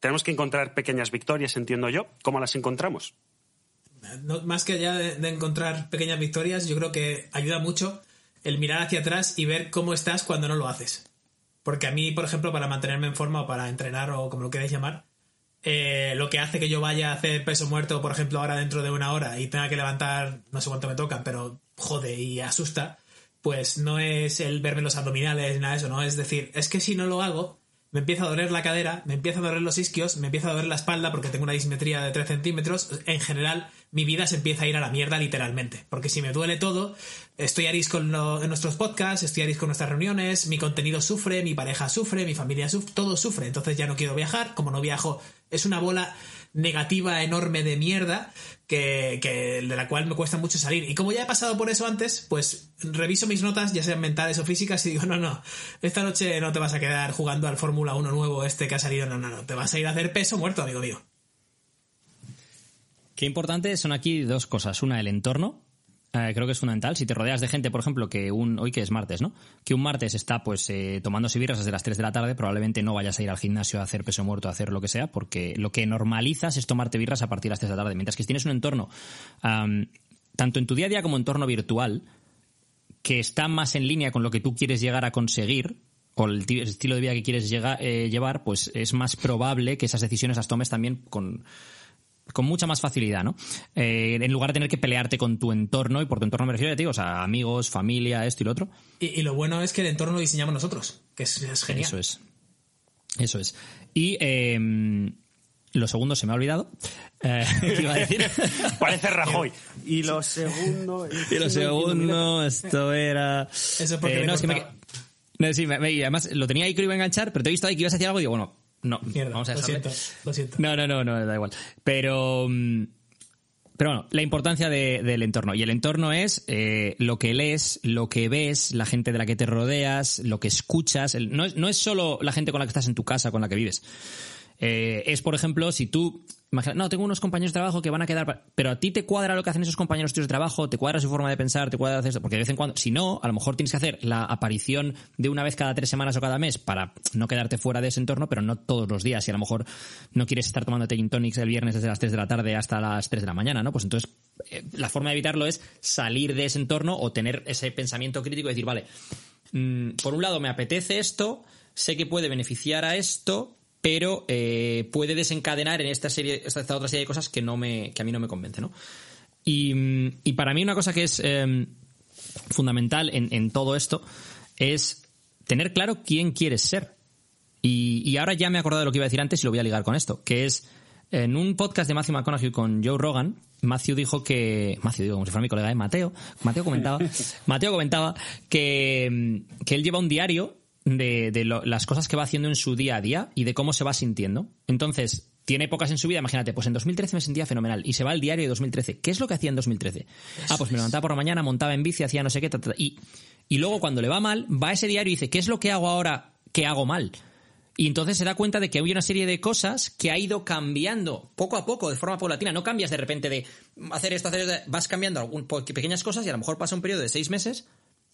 Tenemos que encontrar pequeñas victorias, entiendo yo. ¿Cómo las encontramos? No- más que allá de, de encontrar pequeñas victorias, yo creo que ayuda mucho el mirar hacia atrás y ver cómo estás cuando no lo haces. Porque a mí, por ejemplo, para mantenerme en forma o para entrenar o como lo queráis llamar, eh, lo que hace que yo vaya a hacer peso muerto, por ejemplo, ahora dentro de una hora y tenga que levantar, no sé cuánto me tocan, pero jode y asusta, pues no es el verme los abdominales ni nada de eso, ¿no? Es decir, es que si no lo hago, me empieza a doler la cadera, me empieza a doler los isquios, me empieza a doler la espalda porque tengo una dismetría de 3 centímetros. En general, mi vida se empieza a ir a la mierda literalmente. Porque si me duele todo, estoy a risco en, nuestros podcasts, estoy a risco en nuestras reuniones, mi contenido sufre, mi pareja sufre, mi familia sufre, todo sufre. Entonces ya no quiero viajar, como no viajo, es una bola negativa enorme de mierda que, que- de la cual me cuesta mucho salir. Y como ya he pasado por eso antes, pues reviso mis notas, ya sean mentales o físicas, y digo, no, no, esta noche no te vas a quedar jugando al Fórmula 1 nuevo este que ha salido, no, no, no, te vas a ir a hacer peso muerto, amigo mío. Qué importante son aquí dos cosas. Una, el entorno. Eh, creo que es fundamental. Si te rodeas de gente, por ejemplo, que un hoy que es martes, ¿no? Que un martes está pues eh, tomándose birras desde las 3 de la tarde, probablemente no vayas a ir al gimnasio a hacer peso muerto, a hacer lo que sea, porque lo que normalizas es tomarte birras a partir de las 3 de la tarde. Mientras que si tienes un entorno, am, tanto en tu día a día como entorno virtual, que está más en línea con lo que tú quieres llegar a conseguir, o el, ti- el estilo de vida que quieres eh, llevar, pues es más probable que esas decisiones las tomes también con, con mucha más facilidad, ¿no? Eh, en lugar de tener que pelearte con tu entorno, y por tu entorno me refiero a ti, o sea, amigos, familia, esto y lo otro. Y, y lo bueno es que el entorno lo diseñamos nosotros, que es, es genial. Eso es. Eso es. Y eh, lo segundo se me ha olvidado. Eh, ¿qué iba a decir? Parece Rajoy. Y lo segundo... y lo segundo, esto era... Eso es porque Eh, no, es que me... No, sí, me- me- y además lo tenía ahí que lo iba a enganchar, pero te he visto ahí que ibas a decir algo y digo, bueno, no, Mierda, vamos a lo siento, lo siento. No, no, no, no, da igual. Pero, mm, pero bueno, la importancia de- del entorno. Y el entorno es eh, lo que lees, lo que ves, la gente de la que te rodeas, lo que escuchas. El- no, es, no es solo la gente con la que estás en tu casa, con la que vives. Eh, es, por ejemplo, si tú... Imagina, no, tengo unos compañeros de trabajo que van a quedar... Pero a ti te cuadra lo que hacen esos compañeros tuyos de trabajo, te cuadra su forma de pensar, te cuadra hacer esto, porque de vez en cuando... Si no, a lo mejor tienes que hacer la aparición de una vez cada tres semanas o cada mes para no quedarte fuera de ese entorno, pero no todos los días. Y a lo mejor no quieres estar tomando gin tonics el viernes desde las 3 de la tarde hasta las 3 de la mañana, ¿no? Pues entonces eh, la forma de evitarlo es salir de ese entorno o tener ese pensamiento crítico y decir, vale, mm, por un lado me apetece esto, sé que puede beneficiar a esto, pero eh, puede desencadenar en esta serie, esta, esta otra serie de cosas que no me, que a mí no me convence, ¿no? Y, y para mí una cosa que es eh, fundamental en, en todo esto es tener claro quién quieres ser. Y, y ahora ya me he acordado de lo que iba a decir antes y lo voy a ligar con esto, que es en un podcast de Matthew McConaughey con Joe Rogan, Matthew dijo que Matthew digo como si fuera mi colega, ¿eh? Mateo, Mateo comentaba, Mateo comentaba que, mm, que él lleva un diario de, de lo- las cosas que va haciendo en su día a día y de cómo se va sintiendo. Entonces, tiene épocas en su vida, imagínate, pues en 2013 me sentía fenomenal y se va al diario de 2013. ¿Qué es lo que hacía en 2013? ah, pues me levantaba por la mañana, montaba en bici, hacía no sé qué, ta, ta, ta, y, y luego cuando le va mal, va a ese diario y dice, ¿qué es lo que hago ahora que hago mal? Y entonces se da cuenta de que hay una serie de cosas que ha ido cambiando poco a poco, de forma paulatina. No cambias de repente de hacer esto, hacer esto. Vas cambiando algún, pequeñas cosas y a lo mejor pasa un periodo de seis meses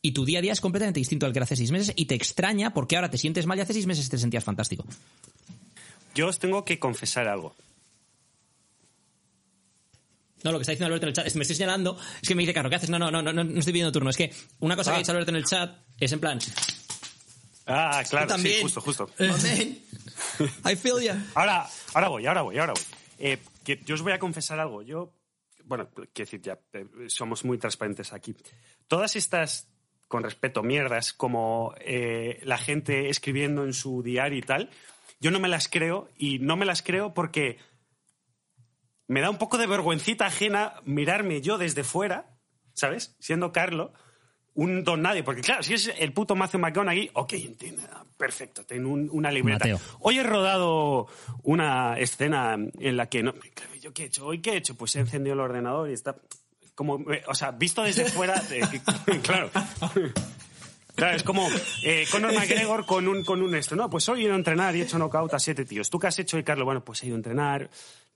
y tu día a día es completamente distinto al que era hace seis meses y te extraña porque ahora te sientes mal y hace seis meses te sentías fantástico. Yo os tengo que confesar algo. No, lo que está diciendo Alberto en el chat, me estoy señalando, es que me dice, Carlos, ¿qué haces? No, no, no, no, no estoy pidiendo turno. Es que una cosa que Ah. ha dicho Alberto en el chat es en plan, Ah, claro, también. sí, justo, justo. "Oh, man, I feel ya. Ahora, ahora voy, ahora voy, ahora voy. Eh, que yo os voy a confesar algo. Yo, bueno, quiero decir, ya eh, somos muy transparentes aquí. Todas estas, con respeto, mierdas, como eh, la gente escribiendo en su diario y tal, yo no me las creo y no me las creo porque me da un poco de vergüencita ajena mirarme yo desde fuera, ¿sabes? Siendo Carlo, un don nadie. Porque claro, si es el puto Matthew McConaughey, ok, entiendo, perfecto, tengo un- una libreta. Mateo. Hoy he rodado una escena en la que no. ¿Yo qué he hecho? ¿Hoy qué he hecho? Pues he encendido el ordenador y está. Como, eh, o sea, visto desde fuera, de- claro. Claro, es como eh, Conor McGregor con un, con un esto. No, pues hoy he ido a entrenar y he hecho knockout a siete tíos. ¿Tú qué has hecho hoy, Carlos? Bueno, pues he ido a entrenar,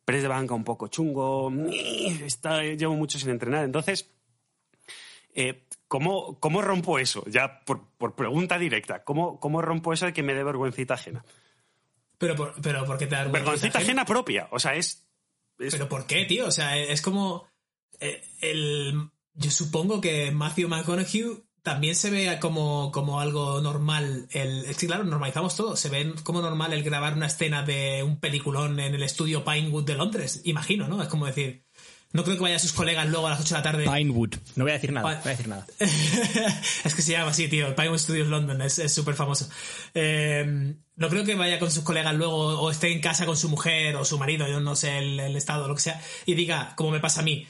press de banca un poco chungo, está, llevo mucho sin entrenar. Entonces, eh, ¿cómo, ¿cómo rompo eso? Ya por, por pregunta directa, ¿cómo, ¿cómo rompo eso de que me dé vergüencita ajena? Pero, por, pero ¿por qué te da Vergüencita ajena propia, o sea, es... es- ¿Pero por qué, tío? O sea, es como. Eh, el, yo supongo que Matthew McConaughey también se ve como, como algo normal. El, es que, claro, normalizamos todo. Se ve como normal el grabar una escena de un peliculón en el estudio Pinewood de Londres. Imagino, ¿no? Es como decir. No creo que vaya a sus colegas luego a las 8 de la tarde. Pinewood. No voy a decir nada, voy a decir nada. es que se llama así, tío. El Pinewood Studios London es es súper famoso. Eh, no creo que vaya con sus colegas luego o esté en casa con su mujer o su marido, yo no sé el, el estado, lo que sea, y diga, como me pasa a mí,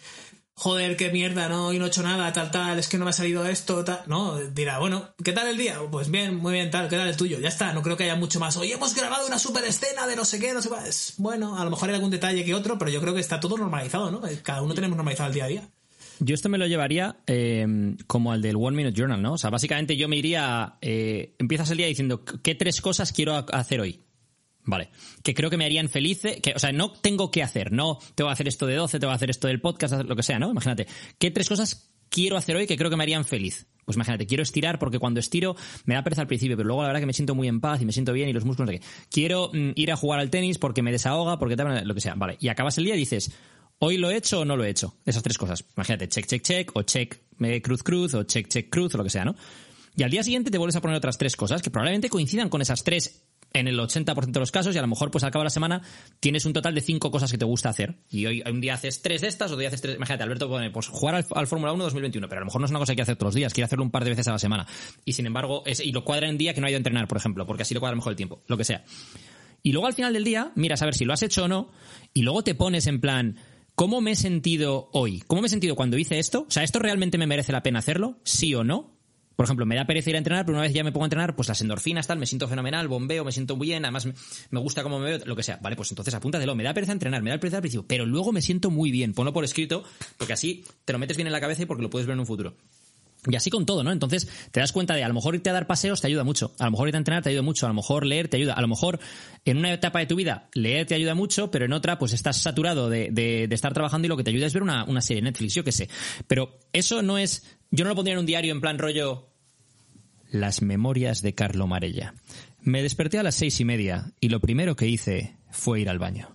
joder, qué mierda, no, y no he hecho nada, tal, tal, es que no me ha salido esto, tal. No, dirá, bueno, ¿qué tal el día? Pues bien, muy bien, tal, ¿qué tal el tuyo? Ya está, no creo que haya mucho más. Hoy hemos grabado una super escena de no sé qué, no sé qué. Bueno, a lo mejor hay algún detalle que otro, pero yo creo que está todo normalizado, ¿no? Cada uno tenemos normalizado el día a día. Yo esto me lo llevaría eh, como al del One Minute Journal, ¿no? O sea, básicamente yo me iría, eh, empiezas el día diciendo, ¿qué tres cosas quiero ha- hacer hoy? Vale. Que creo que me harían feliz, que, o sea, no tengo que hacer, no tengo que hacer esto de 12, tengo que hacer esto del podcast, lo que sea, ¿no? Imagínate, ¿qué tres cosas quiero hacer hoy que creo que me harían feliz? Pues imagínate, quiero estirar porque cuando estiro me da pereza al principio, pero luego la verdad que me siento muy en paz y me siento bien y los músculos sé qué. Quiero mm, ir a jugar al tenis porque me desahoga, porque tal, lo que sea. Vale. Y acabas el día y dices, ¿hoy lo he hecho o no lo he hecho? Esas tres cosas. Imagínate, check, check, check, o check, eh, cruz, cruz, o check, check, cruz, o lo que sea, ¿no? Y al día siguiente te vuelves a poner otras tres cosas que probablemente coincidan con esas tres en el 80% de los casos y a lo mejor pues al cabo de la semana tienes un total de cinco cosas que te gusta hacer. Y hoy un día haces tres de estas, otro día haces tres... Imagínate, Alberto pone, pues jugar al, Fórmula 1 2021, pero a lo mejor no es una cosa que que hacer todos los días, quiere hacerlo un par de veces a la semana. Y sin embargo, y lo cuadra en día que no ha ido a entrenar, por ejemplo, porque así lo cuadra mejor el tiempo, lo que sea. Y luego al final del día, miras a ver si lo has hecho o no, y luego te pones en plan, ¿cómo me he sentido hoy? ¿Cómo me he sentido cuando hice esto? O sea, ¿esto realmente me merece la pena hacerlo? ¿Sí o no? Por ejemplo, me da pereza ir a entrenar, pero una vez ya me pongo a entrenar, pues las endorfinas, tal, me siento fenomenal, bombeo, me siento muy bien, además me, gusta cómo me veo, lo que sea. Vale, pues entonces apúntatelo. Me da pereza entrenar, me da pereza al principio, pero luego me siento muy bien. Ponlo por escrito, porque así te lo metes bien en la cabeza y porque lo puedes ver en un futuro. Y así con todo, ¿no? Entonces te das cuenta de a lo mejor irte a dar paseos te ayuda mucho, a lo mejor irte a entrenar te ayuda mucho, a lo mejor leer te ayuda, a lo mejor en una etapa de tu vida leer te ayuda mucho, pero en otra pues estás saturado de, de- de estar trabajando y lo que te ayuda es ver una, una serie de Netflix, yo qué sé. Pero eso no es, yo no lo pondría en un diario en plan rollo las memorias de Carlo Marella. Me desperté a las seis y media y lo primero que hice fue ir al baño.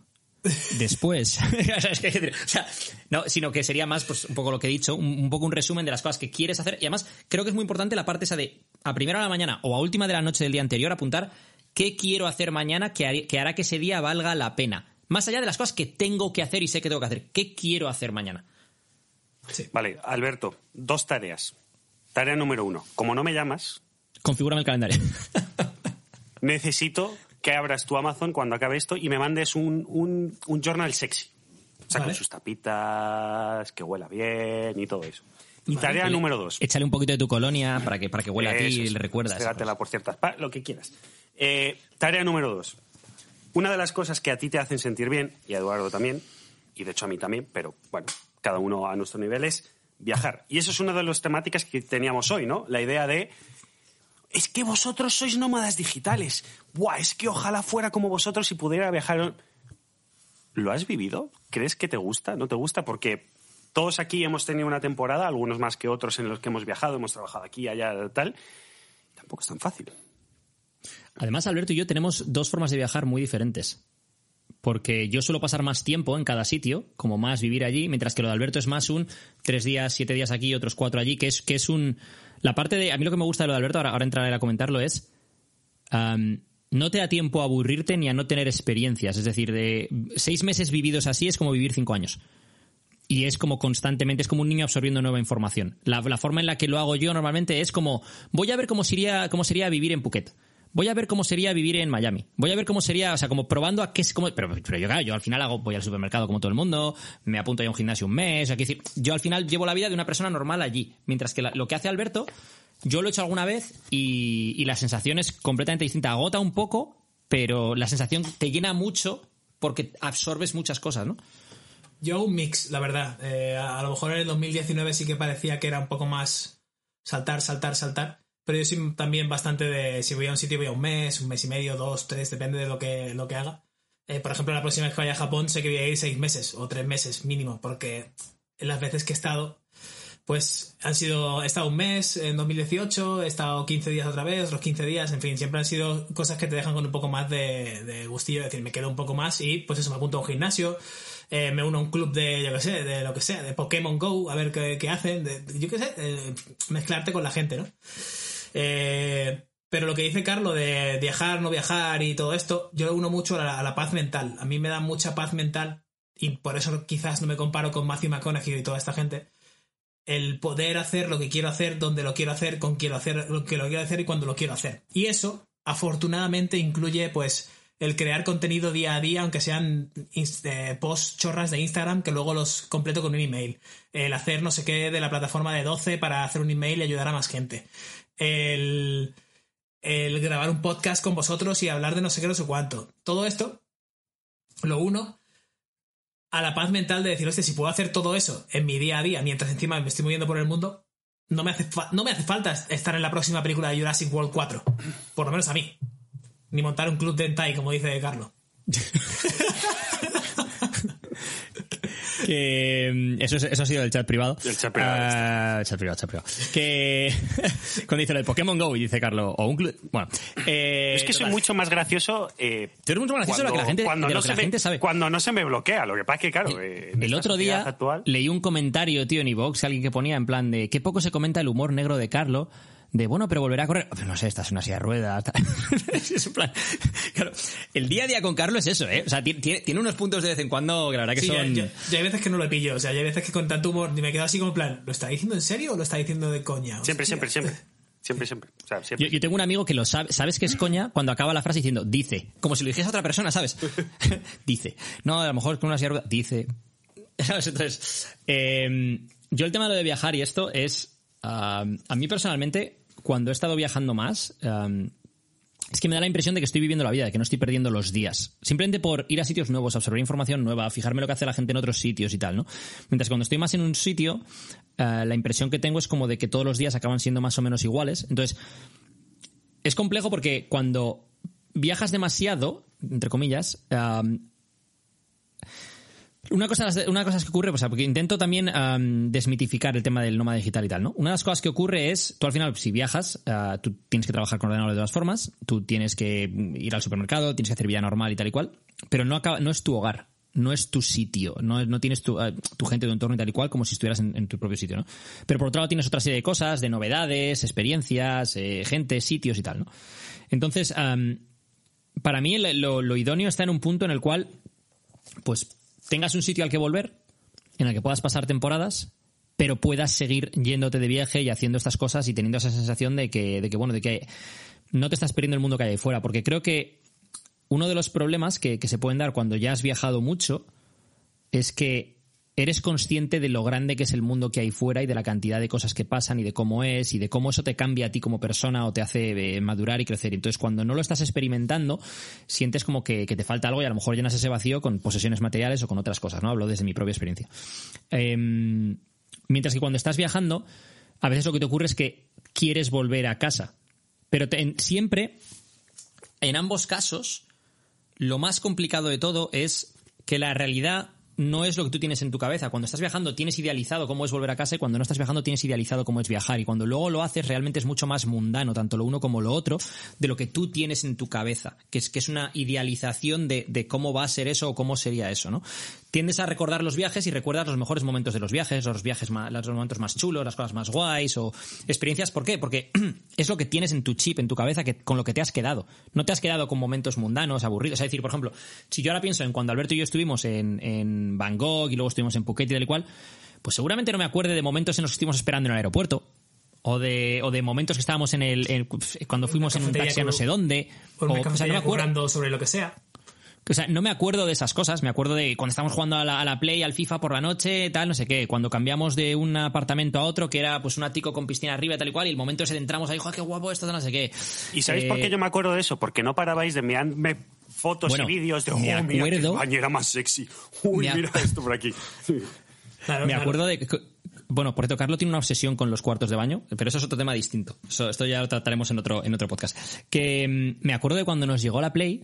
Después, o sea, no, sino que sería más, pues, un poco lo que he dicho, un, un poco un resumen de las cosas que quieres hacer. Y además, creo que es muy importante la parte esa de a primera hora de la mañana o a última de la noche del día anterior apuntar qué quiero hacer mañana que, har- que hará que ese día valga la pena. Más allá de las cosas que tengo que hacer y sé que tengo que hacer. ¿Qué quiero hacer mañana? Vale, Alberto, dos tareas. Tarea número uno. Como no me llamas, Configúrame el calendario. necesito que abras tu Amazon cuando acabe esto y me mandes un, un, un journal sexy. O sea, Vale. con sus tapitas, que huela bien y todo eso. Y tarea número dos. Échale un poquito de tu colonia para que, para que huela a ti y le recuerdas. Pégatela por ciertas lo que quieras. Eh, tarea número dos. Una de las cosas que a ti te hacen sentir bien, y a Eduardo también, y de hecho a mí también, pero bueno, cada uno a nuestro nivel, es viajar. Y eso es una de las temáticas que teníamos hoy, ¿no? La idea de. Es que vosotros sois nómadas digitales. Buah, es que ojalá fuera como vosotros y pudiera viajar. ¿Lo has vivido? ¿Crees que te gusta? ¿No te gusta? Porque todos aquí hemos tenido una temporada, algunos más que otros, en los que hemos viajado, hemos trabajado aquí, allá, tal. Tampoco es tan fácil. Además, Alberto y yo tenemos dos formas de viajar muy diferentes. Porque yo suelo pasar más tiempo en cada sitio, como más vivir allí, mientras que lo de Alberto es más un tres días, siete días aquí, otros cuatro allí, que es, que es un... La parte de... A mí lo que me gusta de lo de Alberto, ahora, entraré a comentarlo, es... no te da tiempo a aburrirte ni a no tener experiencias. Es decir, de seis meses vividos así es como vivir cinco años. Y es como constantemente, es como un niño absorbiendo nueva información. La, la forma en la que lo hago yo normalmente es como, voy a ver cómo sería, cómo sería vivir en Phuket. Voy a ver cómo sería vivir en Miami. Voy a ver cómo sería, o sea, como probando a qué es como. Pero, yo, claro, yo al final hago, voy al supermercado como todo el mundo, me apunto a un gimnasio un mes. Aquí, yo al final llevo la vida de una persona normal allí. Mientras que lo que hace Alberto, yo lo he hecho alguna vez y, la sensación es completamente distinta. Agota un poco, pero la sensación te llena mucho porque absorbes muchas cosas, ¿no? Yo un mix, la verdad. Eh, a lo mejor en el 2019 sí que parecía que era un poco más saltar, saltar, saltar. Pero yo soy también bastante de si voy a un sitio voy a un mes, un mes y medio, dos, tres, depende de lo que, lo que haga. Eh, por ejemplo, la próxima vez que vaya a Japón sé que voy a ir seis meses o tres meses mínimo, porque las veces que he estado, pues han sido, he estado un mes en 2018, he estado 15 días otra vez, los 15 días, en fin, siempre han sido cosas que te dejan con un poco más de, de gustillo, es decir, me quedo un poco más y pues eso, me apunto a un gimnasio, eh, me uno a un club de, yo qué sé, de lo que sea, de Pokémon Go, a ver qué, qué hacen, de, yo qué sé, eh, mezclarte con la gente, ¿no? Eh, pero lo que dice Carlos de viajar, no viajar y todo esto, yo lo uno mucho a la, paz mental. A mí me da mucha paz mental y por eso quizás no me comparo con Matthew McConaughey y toda esta gente. El poder hacer lo que quiero hacer, donde lo quiero hacer, con quién lo hacer, lo que lo quiero hacer y cuando lo quiero hacer. Y eso, afortunadamente, incluye pues el crear contenido día a día, aunque sean eh, posts chorras de Instagram que luego los completo con un email. El hacer no sé qué de la plataforma de 12 para hacer un email y ayudar a más gente. El, el grabar un podcast con vosotros y hablar de no sé qué, no sé cuánto. Todo esto, lo uno a la paz mental de decir, hostia, si puedo hacer todo eso en mi día a día, mientras encima me estoy moviendo por el mundo, no me hace, no me hace falta estar en la próxima película de Jurassic World 4. Por lo menos a mí. Ni montar un club de hentai, como dice Carlos. Que mm, eso, es- eso ha sido el chat privado. El chat privado, Ah, chat privado, chat privado. Que cuando dice lo de Pokémon Go y dice Carlos, o un club. Bueno, eh, es que soy total. mucho más gracioso. Eh, Tú eres mucho más gracioso de lo que la gente, cuando no se la me, gente sabe. Cuando no se me bloquea. Lo que pasa es que, claro, eh, en El otro día actual, leí un comentario, tío, en iVox, alguien que ponía en plan de qué poco se comenta el humor negro de Carlo, de bueno, pero volverá a correr. No sé, esta es una silla de ruedas. es en plan, claro, el día a día con Carlos es eso, ¿eh? O sea, tiene, tiene- unos puntos de vez en cuando que la verdad que Sí, yo, son. yo- yo hay veces que no lo pillo, o sea, yo hay veces que con tanto humor me quedo así como en plan, ¿lo está diciendo en serio o lo está diciendo de coña? Siempre, Hostia. siempre, siempre. Siempre, siempre. O sea, Yo, siempre. yo tengo un amigo que lo sabe, sabes que es coña cuando acaba la frase diciendo dice, como si lo dijese a otra persona, ¿sabes? dice. No, a lo mejor con una silla de ruedas, dice. ¿Sabes? Entonces, eh, yo el tema de lo de viajar y esto es, a mí personalmente, cuando he estado viajando más, ah, es que me da la impresión de que estoy viviendo la vida, de que no estoy perdiendo los días. Simplemente por ir a sitios nuevos, absorber información nueva, fijarme lo que hace la gente en otros sitios y tal, ¿no? Mientras cuando estoy más en un sitio, eh, la impresión que tengo es como de que todos los días acaban siendo más o menos iguales. Entonces, es complejo porque cuando viajas demasiado, entre comillas, am, una cosa, una cosa que ocurre, o sea, porque intento también am, desmitificar el tema del nómada digital y tal, ¿no? Una de las cosas que ocurre es, tú al final, si viajas, ah, tú tienes que trabajar con ordenador de todas formas, tú tienes que ir al supermercado, tienes que hacer vida normal y tal y cual, pero no, acaba, no es tu hogar, no es tu sitio, no, no tienes tu, ah, tu gente de entorno y tal y cual como si estuvieras en, tu propio sitio, ¿no? Pero por otro lado tienes otra serie de cosas, de novedades, experiencias, eh, gente, sitios y tal, ¿no? Entonces, para mí lo idóneo está en un punto en el cual, pues, tengas un sitio al que volver, en el que puedas pasar temporadas, pero puedas seguir yéndote de viaje y haciendo estas cosas y teniendo esa sensación de que, de que bueno, de que no te estás perdiendo el mundo que hay ahí fuera. Porque creo que uno de los problemas que, que se pueden dar cuando ya has viajado mucho es que eres consciente de lo grande que es el mundo que hay fuera y de la cantidad de cosas que pasan y de cómo es y de cómo eso te cambia a ti como persona o te hace eh, madurar y crecer. Entonces, cuando no lo estás experimentando, sientes como que, te falta algo y a lo mejor llenas ese vacío con posesiones materiales o con otras cosas, ¿no? Hablo desde mi propia experiencia. Em, mientras que cuando estás viajando, a veces lo que te ocurre es que quieres volver a casa. Pero siempre, en ambos casos, lo más complicado de todo es que la realidad no es lo que tú tienes en tu cabeza. Cuando estás viajando tienes idealizado cómo es volver a casa y cuando no estás viajando tienes idealizado cómo es viajar. Y cuando luego lo haces realmente es mucho más mundano, tanto lo uno como lo otro, de lo que tú tienes en tu cabeza. Que es, que es una idealización de, de cómo va a ser eso o cómo sería eso, ¿no? Tiendes a recordar los viajes y recuerdas los mejores momentos de los viajes, los viajes más, los momentos más chulos, las cosas más guays o experiencias. ¿Por qué? Porque es lo que tienes en tu chip, en tu cabeza, que, con lo que te has quedado. No te has quedado con momentos mundanos, aburridos. Es decir, por ejemplo, si yo ahora pienso en cuando Alberto y yo estuvimos en, en Bangkok y luego estuvimos en Phuket y tal y cual, pues seguramente no me acuerde de momentos en los que estuvimos esperando en el aeropuerto. O de, o de momentos que estábamos en el, en- cuando fuimos en un taxi a no sé dónde. O, o sea, no cafetería me acuerdo. currando sobre lo que sea. O sea, no me acuerdo de esas cosas. Me acuerdo de cuando estábamos jugando a la, a la Play, al FIFA por la noche, tal, no sé qué. Cuando cambiamos de un apartamento a otro, que era pues un ático con piscina arriba, tal y cual, y el momento ese de entramos ahí, joder, qué guapo esto, no sé qué. ¿Y sabéis Eh, por qué yo me acuerdo de eso? Porque no parabais de enviarme fotos Bueno, y vídeos de, oh, me mira qué acuerdo- bañera más sexy. Uy, mira esto por aquí. Claro, Me claro. acuerdo de que- bueno, por cierto, Carlos tiene una obsesión con los cuartos de baño, pero eso es otro tema distinto. Eso- esto ya lo trataremos en otro, en otro podcast. Que mm, me acuerdo de cuando nos llegó la Play,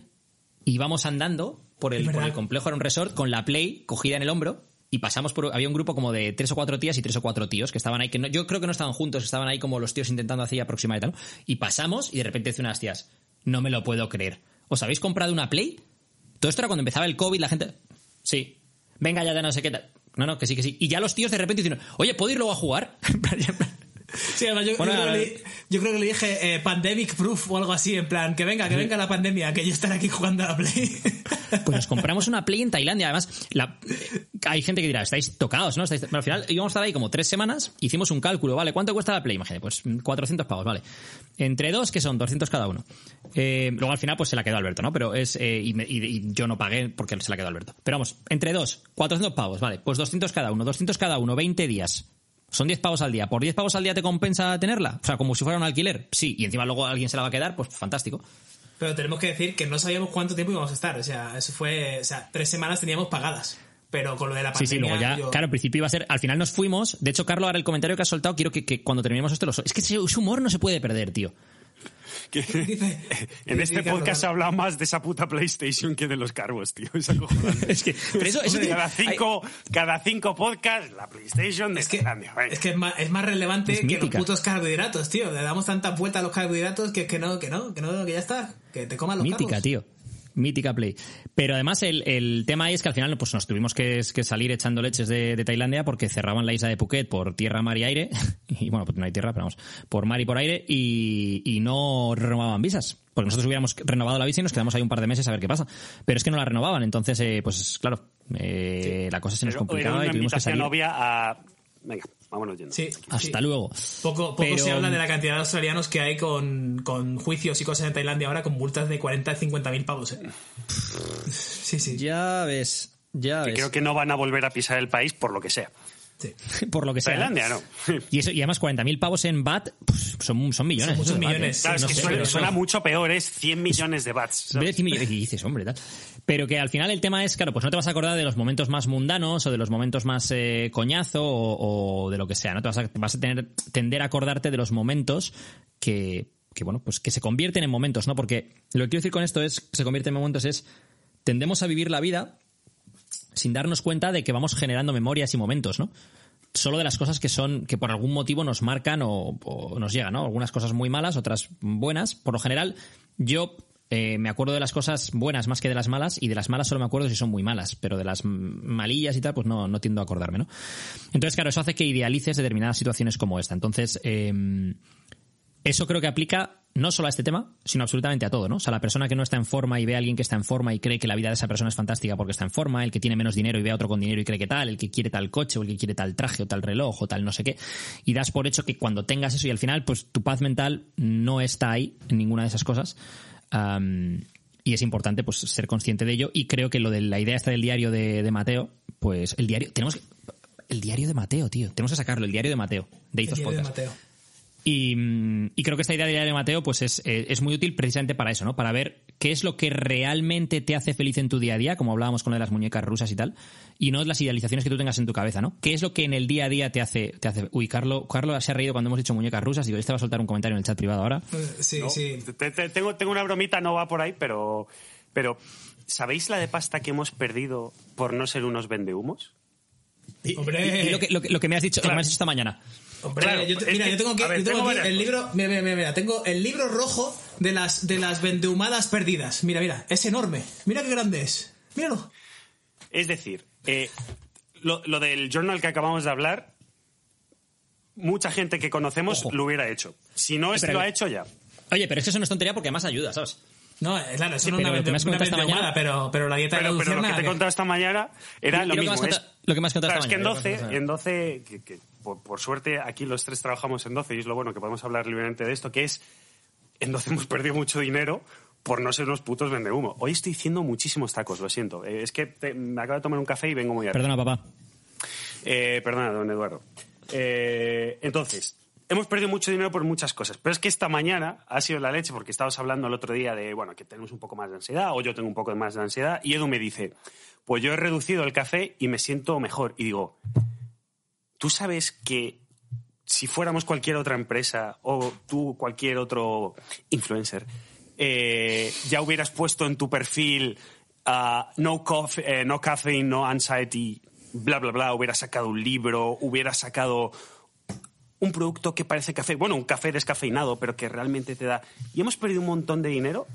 íbamos andando por el, por el complejo, era un resort, con la Play cogida en el hombro, y pasamos por, había un grupo como de tres o cuatro tías y tres o cuatro tíos que estaban ahí, que no- yo creo que no estaban juntos, estaban ahí como los tíos intentando hacer aproximar y tal, y pasamos y de repente dice unas tías, no me lo puedo creer. ¿Os habéis comprado una Play? Todo esto era cuando empezaba el COVID, la gente, sí, venga ya de no sé qué tal. No, no, que sí, que sí. Y ya los tíos de repente dicen, oye, ¿puedo ir luego a jugar? Sí, además yo, Bueno, yo creo, que le, yo creo que le dije eh, pandemic proof o algo así, en plan, que venga, que venga la pandemia, que yo estaré aquí jugando a la Play. Pues nos compramos una Play en Tailandia. Además, la- hay gente que dirá, estáis tocados, ¿no? Estáis- Pero al final íbamos a estar ahí como tres semanas, hicimos un cálculo, ¿vale? ¿Cuánto cuesta la Play? Imagínate, pues 400 pavos, ¿vale? Entre dos, que son 200 cada uno. Eh, luego al final, pues se la quedó Alberto, ¿no? Pero es. eh, y, me- y- y yo no pagué porque se la quedó Alberto. Pero vamos, entre dos, 400 pavos, ¿vale? Pues 200 cada uno, 200 cada uno, 20 días. Son 10 pavos al día. ¿Por 10 pavos al día te compensa tenerla? O sea, como si fuera un alquiler. Sí, y encima luego alguien se la va a quedar, pues fantástico. Pero tenemos que decir que no sabíamos cuánto tiempo íbamos a estar. O sea, eso fue. O sea, tres semanas teníamos pagadas. Pero con lo de la Sí, pandemia. sí, luego ya, yo- claro, al principio iba a ser, al final nos fuimos, de hecho, Carlos, ahora el comentario que has soltado, quiero que, que cuando terminemos esto lo so- Es que ese humor no se puede perder, tío. Que- Dice- en dice este podcast se Carlos. habla más de esa puta PlayStation que de los carbos, tío. Es acojonante. Es que, pero eso, eso cada, tiene- cinco, cada cinco podcasts, la PlayStation Es que, es que es más, es más relevante Es que mítica. los putos carbohidratos, tío. Le damos tanta vuelta a los carbohidratos que, que no, que no, que no, que ya está. Que te coman los Mítica, carbos. tío. Mítica Play. Pero además el, el tema ahí es que al final pues nos tuvimos que, que salir echando leches de, de Tailandia porque cerraban la isla de Phuket por tierra, mar y aire. Y bueno, pues no hay tierra, pero vamos, por mar y por aire y, y no renovaban visas. Porque nosotros hubiéramos renovado la visa y nos quedamos ahí un par de meses a ver qué pasa. Pero es que no la renovaban, entonces, eh, pues claro, eh, la cosa se nos Pero era complicaba una y tuvimos que salir. obvia a... Venga, vámonos yendo. Sí, Hasta sí. luego. Poco, poco Pero- se habla de la cantidad de australianos que hay con, con juicios y cosas en Tailandia ahora con multas de 40 a 50 mil pavos. ¿eh? Sí, sí. Ya ves, ya Que ves. creo que no van a volver a pisar el país por lo que sea. Sí. Por lo que sea. Tailandia, no. Y, eso, y además 40.000 pavos en BAT pues, son, son millones. Son muchos millones. Claro, es No que sé, suena, mucho peor, es 100 millones de bats. en vez de decir millones, y dices, hombre, tal. Pero que al final el tema es, claro, pues no te vas a acordar de los momentos más mundanos o de los momentos más eh, coñazo o, o de lo que sea, ¿no? Te vas a, vas a tener, tender a acordarte de los momentos que, que, bueno, pues que se convierten en momentos, ¿no? Porque lo que quiero decir con esto es, se convierte en momentos es, tendemos a vivir la vida sin darnos cuenta de que vamos generando memorias y momentos, ¿no? Solo de las cosas que son, que por algún motivo nos marcan o, nos llegan, ¿no? Algunas cosas muy malas, otras buenas. Por lo general, yo eh, me acuerdo de las cosas buenas más que de las malas, y de las malas solo me acuerdo si son muy malas, pero de las malillas y tal, pues no, no tiendo a acordarme, ¿no? Entonces, claro, eso hace que idealices determinadas situaciones como esta. Entonces, eh, eso creo que aplica no solo a este tema, sino absolutamente a todo, ¿no? O sea, la persona que no está en forma y ve a alguien que está en forma y cree que la vida de esa persona es fantástica porque está en forma, el que tiene menos dinero y ve a otro con dinero y cree que tal, el que quiere tal coche o el que quiere tal traje o tal reloj o tal no sé qué, y das por hecho que cuando tengas eso y al final, pues tu paz mental no está ahí en ninguna de esas cosas. am, y es importante pues ser consciente de ello y creo que lo de la idea esta del diario de, de Mateo, pues el diario, tenemos que, el diario de Mateo, tío, tenemos que sacarlo, el diario de Mateo, de El Izos de. Mateo. Y, mm, y creo que esta idea de diario de Mateo pues es, eh, es muy útil precisamente para eso, ¿no? Para ver qué es lo que realmente te hace feliz en tu día a día, como hablábamos con lo de las muñecas rusas y tal, y no las idealizaciones que tú tengas en tu cabeza, ¿no? ¿Qué es lo que en el día a día te hace... Te hace uy, Carlos Carlo se ha reído cuando hemos dicho muñecas rusas, digo, este va a soltar un comentario en el chat privado ahora. Eh, Sí, ¿no? sí. Te- te- tengo, tengo una bromita, no va por ahí, pero, pero ¿sabéis la de pasta que hemos perdido por no ser unos vendehumos? Y, Hombre. y- y lo, que, lo, que, lo que me has dicho, lo que me has dicho esta mañana. Hombre, Claro, yo, mira, que- yo tengo, ver, yo tengo tengo aquí el libro, mira, mira, mira, mira, tengo el libro rojo de las de las vendehumadas perdidas. Mira, mira, es enorme. Mira qué grande es. Míralo. Es decir, eh, lo, lo del journal que acabamos de hablar, mucha gente que conocemos Ojo. lo hubiera hecho. Si no es lo ha hecho ya. Oye, pero es que eso no es tontería porque además ayuda, ¿sabes? No, eh, claro, eso Sí, no es lo que una, me has una contado esta vendehumada, mañana- pero, pero la dieta de Pero, la pero lo que te he que- contado esta mañana era Y lo lo que mismo. es- lo que me has contado Claro, esta es que en mañana, 12, lo que me has en 12 que, que por, por suerte aquí los tres trabajamos en 12 y es lo bueno que podemos hablar libremente de esto, que es en 12 hemos perdido mucho dinero por no ser unos putos vendehumo. Hoy estoy diciendo muchísimos tacos, lo siento. Eh, es que te- me acabo de tomar un café y vengo muy arriba. Perdona, papá. Eh, perdona, don Eduardo. Eh, entonces, hemos perdido mucho dinero por muchas cosas, pero es que esta mañana ha sido la leche porque estábamos hablando el otro día de, bueno, que tenemos un poco más de ansiedad o yo tengo un poco más de ansiedad y Edu me dice, pues yo he reducido el café y me siento mejor. Y digo, ¿tú sabes que si fuéramos cualquier otra empresa o tú cualquier otro influencer, eh, ya hubieras puesto en tu perfil ah, no, coffee, eh, no caffeine, no anxiety, bla, bla, bla, hubieras sacado un libro, hubieras sacado un producto que parece café, bueno, un café descafeinado, pero que realmente te da... Y hemos perdido un montón de dinero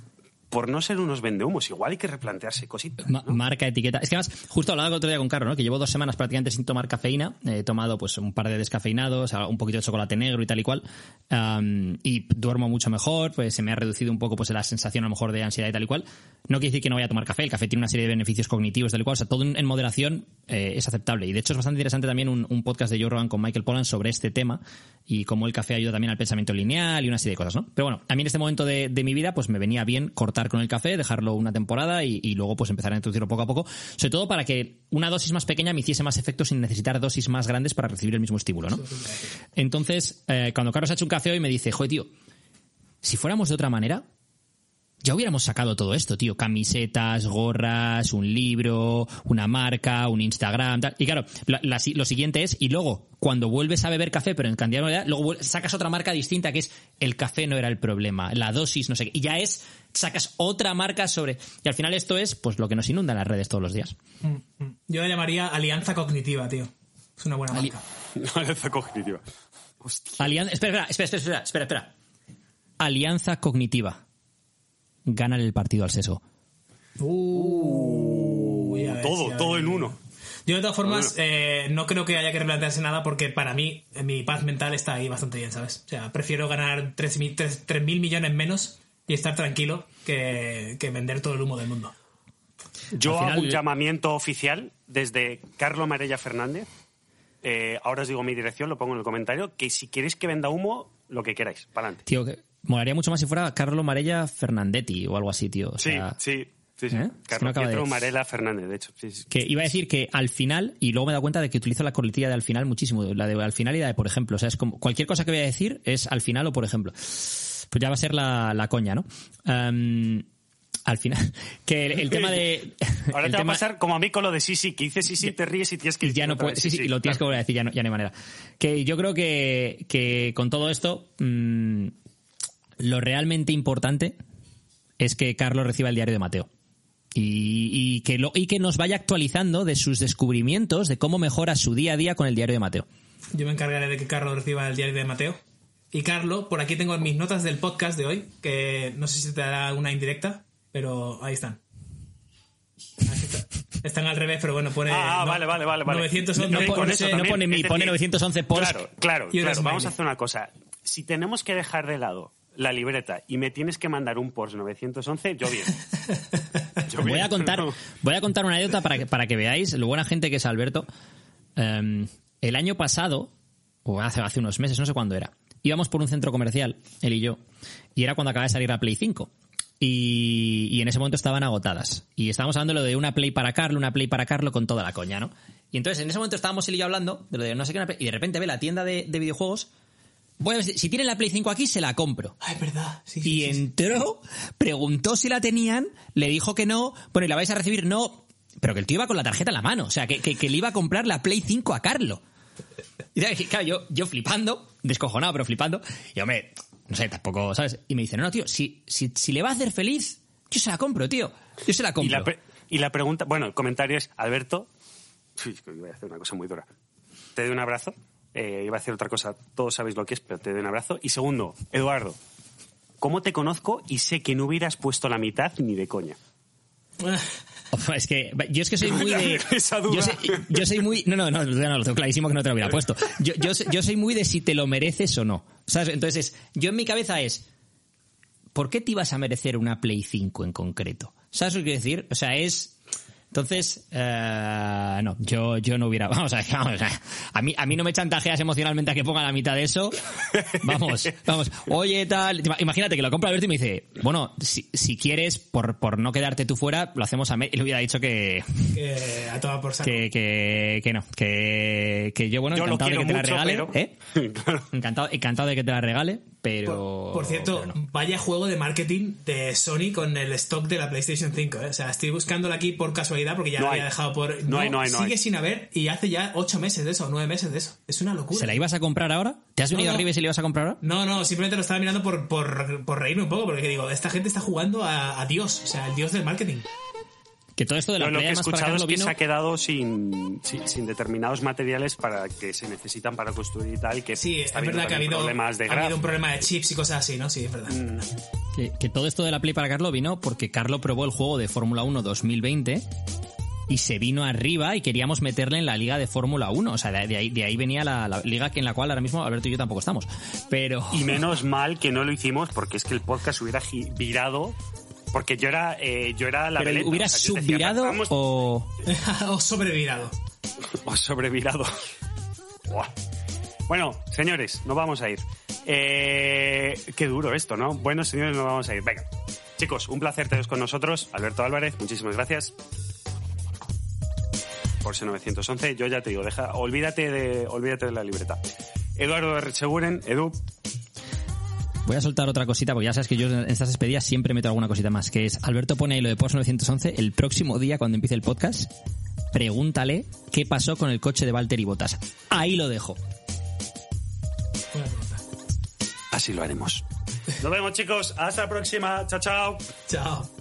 por no ser unos vendehumos. Igual hay que replantearse cositas. Marca, etiqueta. Es que además, justo hablaba el otro día con Carlos, ¿no? que llevo dos semanas prácticamente sin tomar cafeína. He tomado pues un par de descafeinados, un poquito de chocolate negro y tal y cual. Am, y duermo mucho mejor, pues se me ha reducido un poco pues la sensación a lo mejor de ansiedad y tal y cual. No quiere decir que no vaya a tomar café. El café tiene una serie de beneficios cognitivos tal y cual. O sea, todo en en moderación eh, es aceptable. Y de hecho es bastante interesante también un, un podcast de Joe Rogan con Michael Pollan sobre este tema y cómo el café ayuda también al pensamiento lineal y una serie de cosas, ¿no? Pero bueno, a mí en este momento de, de mi vida pues me venía bien cortar con el café, dejarlo una temporada y, luego pues empezar a introducirlo poco a poco, sobre todo para que una dosis más pequeña me hiciese más efecto sin necesitar dosis más grandes para recibir el mismo estímulo, ¿no? Entonces, eh, cuando Carlos ha hecho un café hoy me dice, joder, tío, si fuéramos de otra manera, ya hubiéramos sacado todo esto, tío. Camisetas, gorras, un libro, una marca, un Instagram, tal. Y claro, la- la si- lo siguiente es, y luego, cuando vuelves a beber café, pero en cantidad de luego sacas otra marca distinta que es el café no era el problema, la dosis, no sé qué. Y ya es, sacas otra marca sobre. Y al final esto es, pues, lo que nos inunda en las redes todos los días. Yo la llamaría alianza cognitiva, tío. Es una buena Ali- marca. Alianza cognitiva. Hostia. Alianza, espera, espera, espera, espera, espera, espera. Alianza cognitiva. Gánale el partido al sesgo. Uh, ves, todo, todo en uno. Yo de todas formas eh, no creo que haya que replantearse nada porque para mí mi paz mental está ahí bastante bien, ¿sabes? O sea, prefiero ganar 3.000 mil millones menos y estar tranquilo que, que vender todo el humo del mundo. Yo final- hago un llamamiento oficial desde Carlo Marella Fernández. Eh, ahora os digo mi dirección, lo pongo en el comentario, que si queréis que venda humo, lo que queráis, para adelante. Tío, que molaría mucho más si fuera Carlo Marella Fernandetti o algo así, tío. O Sí, sea, sí, sí, sí. ¿Eh? Carlo acaba de- Pietro Marella Fernández, de hecho. Sí, sí. Que iba a decir que al final, y luego me he dado cuenta de que utilizo la coletilla de al final muchísimo, la de al final y la de por ejemplo. O sea, es como cualquier cosa que voy a decir es al final o por ejemplo. Pues ya va a ser la, la coña, ¿no? Al final. Que el, el tema de. Ahora el te va tema- a pasar como a mí con lo de sí, sí, que dices sí, sí, te ríes y tienes que ya no puedes, sí, sí, y lo tienes que volver a decir, ya no, ya no hay manera. Que yo creo que, que con todo esto, mm, lo realmente importante es que Carlos reciba el diario de Mateo. Y, y que lo, y que nos vaya actualizando de sus descubrimientos, de cómo mejora su día a día con el diario de Mateo. Yo me encargaré de que Carlos reciba el diario de Mateo. Y Carlos, por aquí tengo mis notas del podcast de hoy, que no sé si te dará una indirecta, pero ahí están. Está. Están al revés, pero bueno, pone... Ah, ah, no- vale, vale, vale. vale. 911, No, no con pone- eso no también, pone mi- pone decir, 911 post. Claro, claro, claro. Vamos a hacer una cosa. Si tenemos que dejar de lado la libreta y me tienes que mandar un Porsche 911, yo bien. Yo Voy bien. a contar, No. voy a contar una anécdota para que, para que veáis lo buena gente que es Alberto. Em, el año pasado, o hace, hace unos meses, no sé cuándo era, íbamos por un centro comercial, él y yo, y era cuando acaba de salir la Play 5. Y, y en ese momento estaban agotadas. Y estábamos hablando de lo de una Play para Carlo, una Play para Carlo con toda la coña, ¿no? Y entonces en ese momento estábamos él y yo hablando de lo de no sé qué, una Play, y de repente ve la tienda de, de videojuegos. Voy a ver si, tienen la Play 5 aquí, se la compro. Ah, es verdad. Sí, sí, Y sí, entró, preguntó si la tenían, le dijo que no, bueno, y la vais a recibir, no. Pero que el tío iba con la tarjeta en la mano, o sea, que, que, que le iba a comprar la Play 5 a Carlo. Y claro, yo, yo flipando, descojonado, pero flipando, y hombre, no sé, tampoco, ¿sabes? Y me dice, no, no, tío, si, si, si le va a hacer feliz, yo se la compro, tío. Yo se la Y compro. la, pre- y la pregunta, bueno, el comentario es, Alberto, uy, iba a hacer una cosa muy dura. Te doy un abrazo. Eh, iba a hacer otra cosa, todos sabéis lo que es, pero te doy un abrazo. Y segundo, Eduardo, ¿cómo te conozco y sé que no hubieras puesto la mitad ni de coña? Es que yo es que soy muy de. Yo soy, yo soy muy. No, no, no, no, lo tengo clarísimo que no te lo hubiera puesto. Yo, yo soy muy de si te lo mereces o no. ¿Sabes? Entonces, yo en mi cabeza es. ¿Por qué te ibas a merecer una Play 5 en concreto? ¿Sabes lo que quiero decir? O sea, es. Entonces, eh, no, yo, yo no hubiera. Vamos a ver, vamos a, ver. a mí, a mí no me chantajeas emocionalmente a que ponga la mitad de eso. Vamos, vamos. Oye, tal. Imagínate que lo compra Alberto y me dice, bueno, si, si quieres, por, por no quedarte tú fuera, lo hacemos a me Y le hubiera dicho que, Que a tomar por saco. que, que, que no. Que, que yo, bueno, Yo lo encantado de que te la regale. pero- ¿eh? Encantado, encantado de que te la regale, pero. Por, por cierto, pero no. vaya juego de marketing de Sony con el stock de la PlayStation 5. ¿eh? O sea, estoy buscándola aquí por casualidad porque ya No la hay. había dejado por. No hay, no hay, no sigue hay. sin haber y hace ya 8 meses de eso, 9 meses de eso. Es una locura. ¿Se la ibas a comprar ahora? ¿Te has venido arriba y se la ibas a comprar ahora? No, no, simplemente lo estaba mirando por, por, por reírme un poco porque digo, esta gente está jugando a, a Dios, o sea, el Dios del marketing. Que todo esto de la Yo lo Play que he escuchado es que vino... se ha quedado sin, sin, sin determinados materiales para que se necesitan para construir y tal, que Sí, es está habiendo verdad que ha habido, problemas de ha habido un problema de chips y cosas así, ¿no? Sí, es verdad. Mm. Que, que todo esto de la Play para Carlo vino porque Carlo probó el juego de Fórmula 1 2020 y se vino arriba y queríamos meterle en la liga de Fórmula 1. O sea, de, de ahí, de ahí venía la, la liga en la cual ahora mismo Alberto y yo tampoco estamos. Pero... Y menos mal que no lo hicimos porque es que el podcast hubiera virado. Porque yo era, eh, yo era la Pero veleta, ¿Hubiera o sea, decía, subvirado vamos- o...? o sobrevirado. o sobrevirado. Bueno, señores, nos vamos a ir. Eh, qué duro esto, ¿no? Bueno, señores, nos vamos a ir. Venga. Chicos, un placer teneros con nosotros. Alberto Álvarez, muchísimas gracias. Porsche 911, yo ya te digo, deja, olvídate de, olvídate de la libreta. Eduardo Recheguren, Edu, Voy a soltar otra cosita, porque ya sabes que yo en estas despedidas siempre meto alguna cosita más, que es Alberto pone ahí lo de Porsche 911, el próximo día cuando empiece el podcast, pregúntale qué pasó con el coche de Valtteri Bottas. Ahí lo dejo. Así lo haremos. Nos vemos, chicos. Hasta la próxima. Chao, chao. Chao.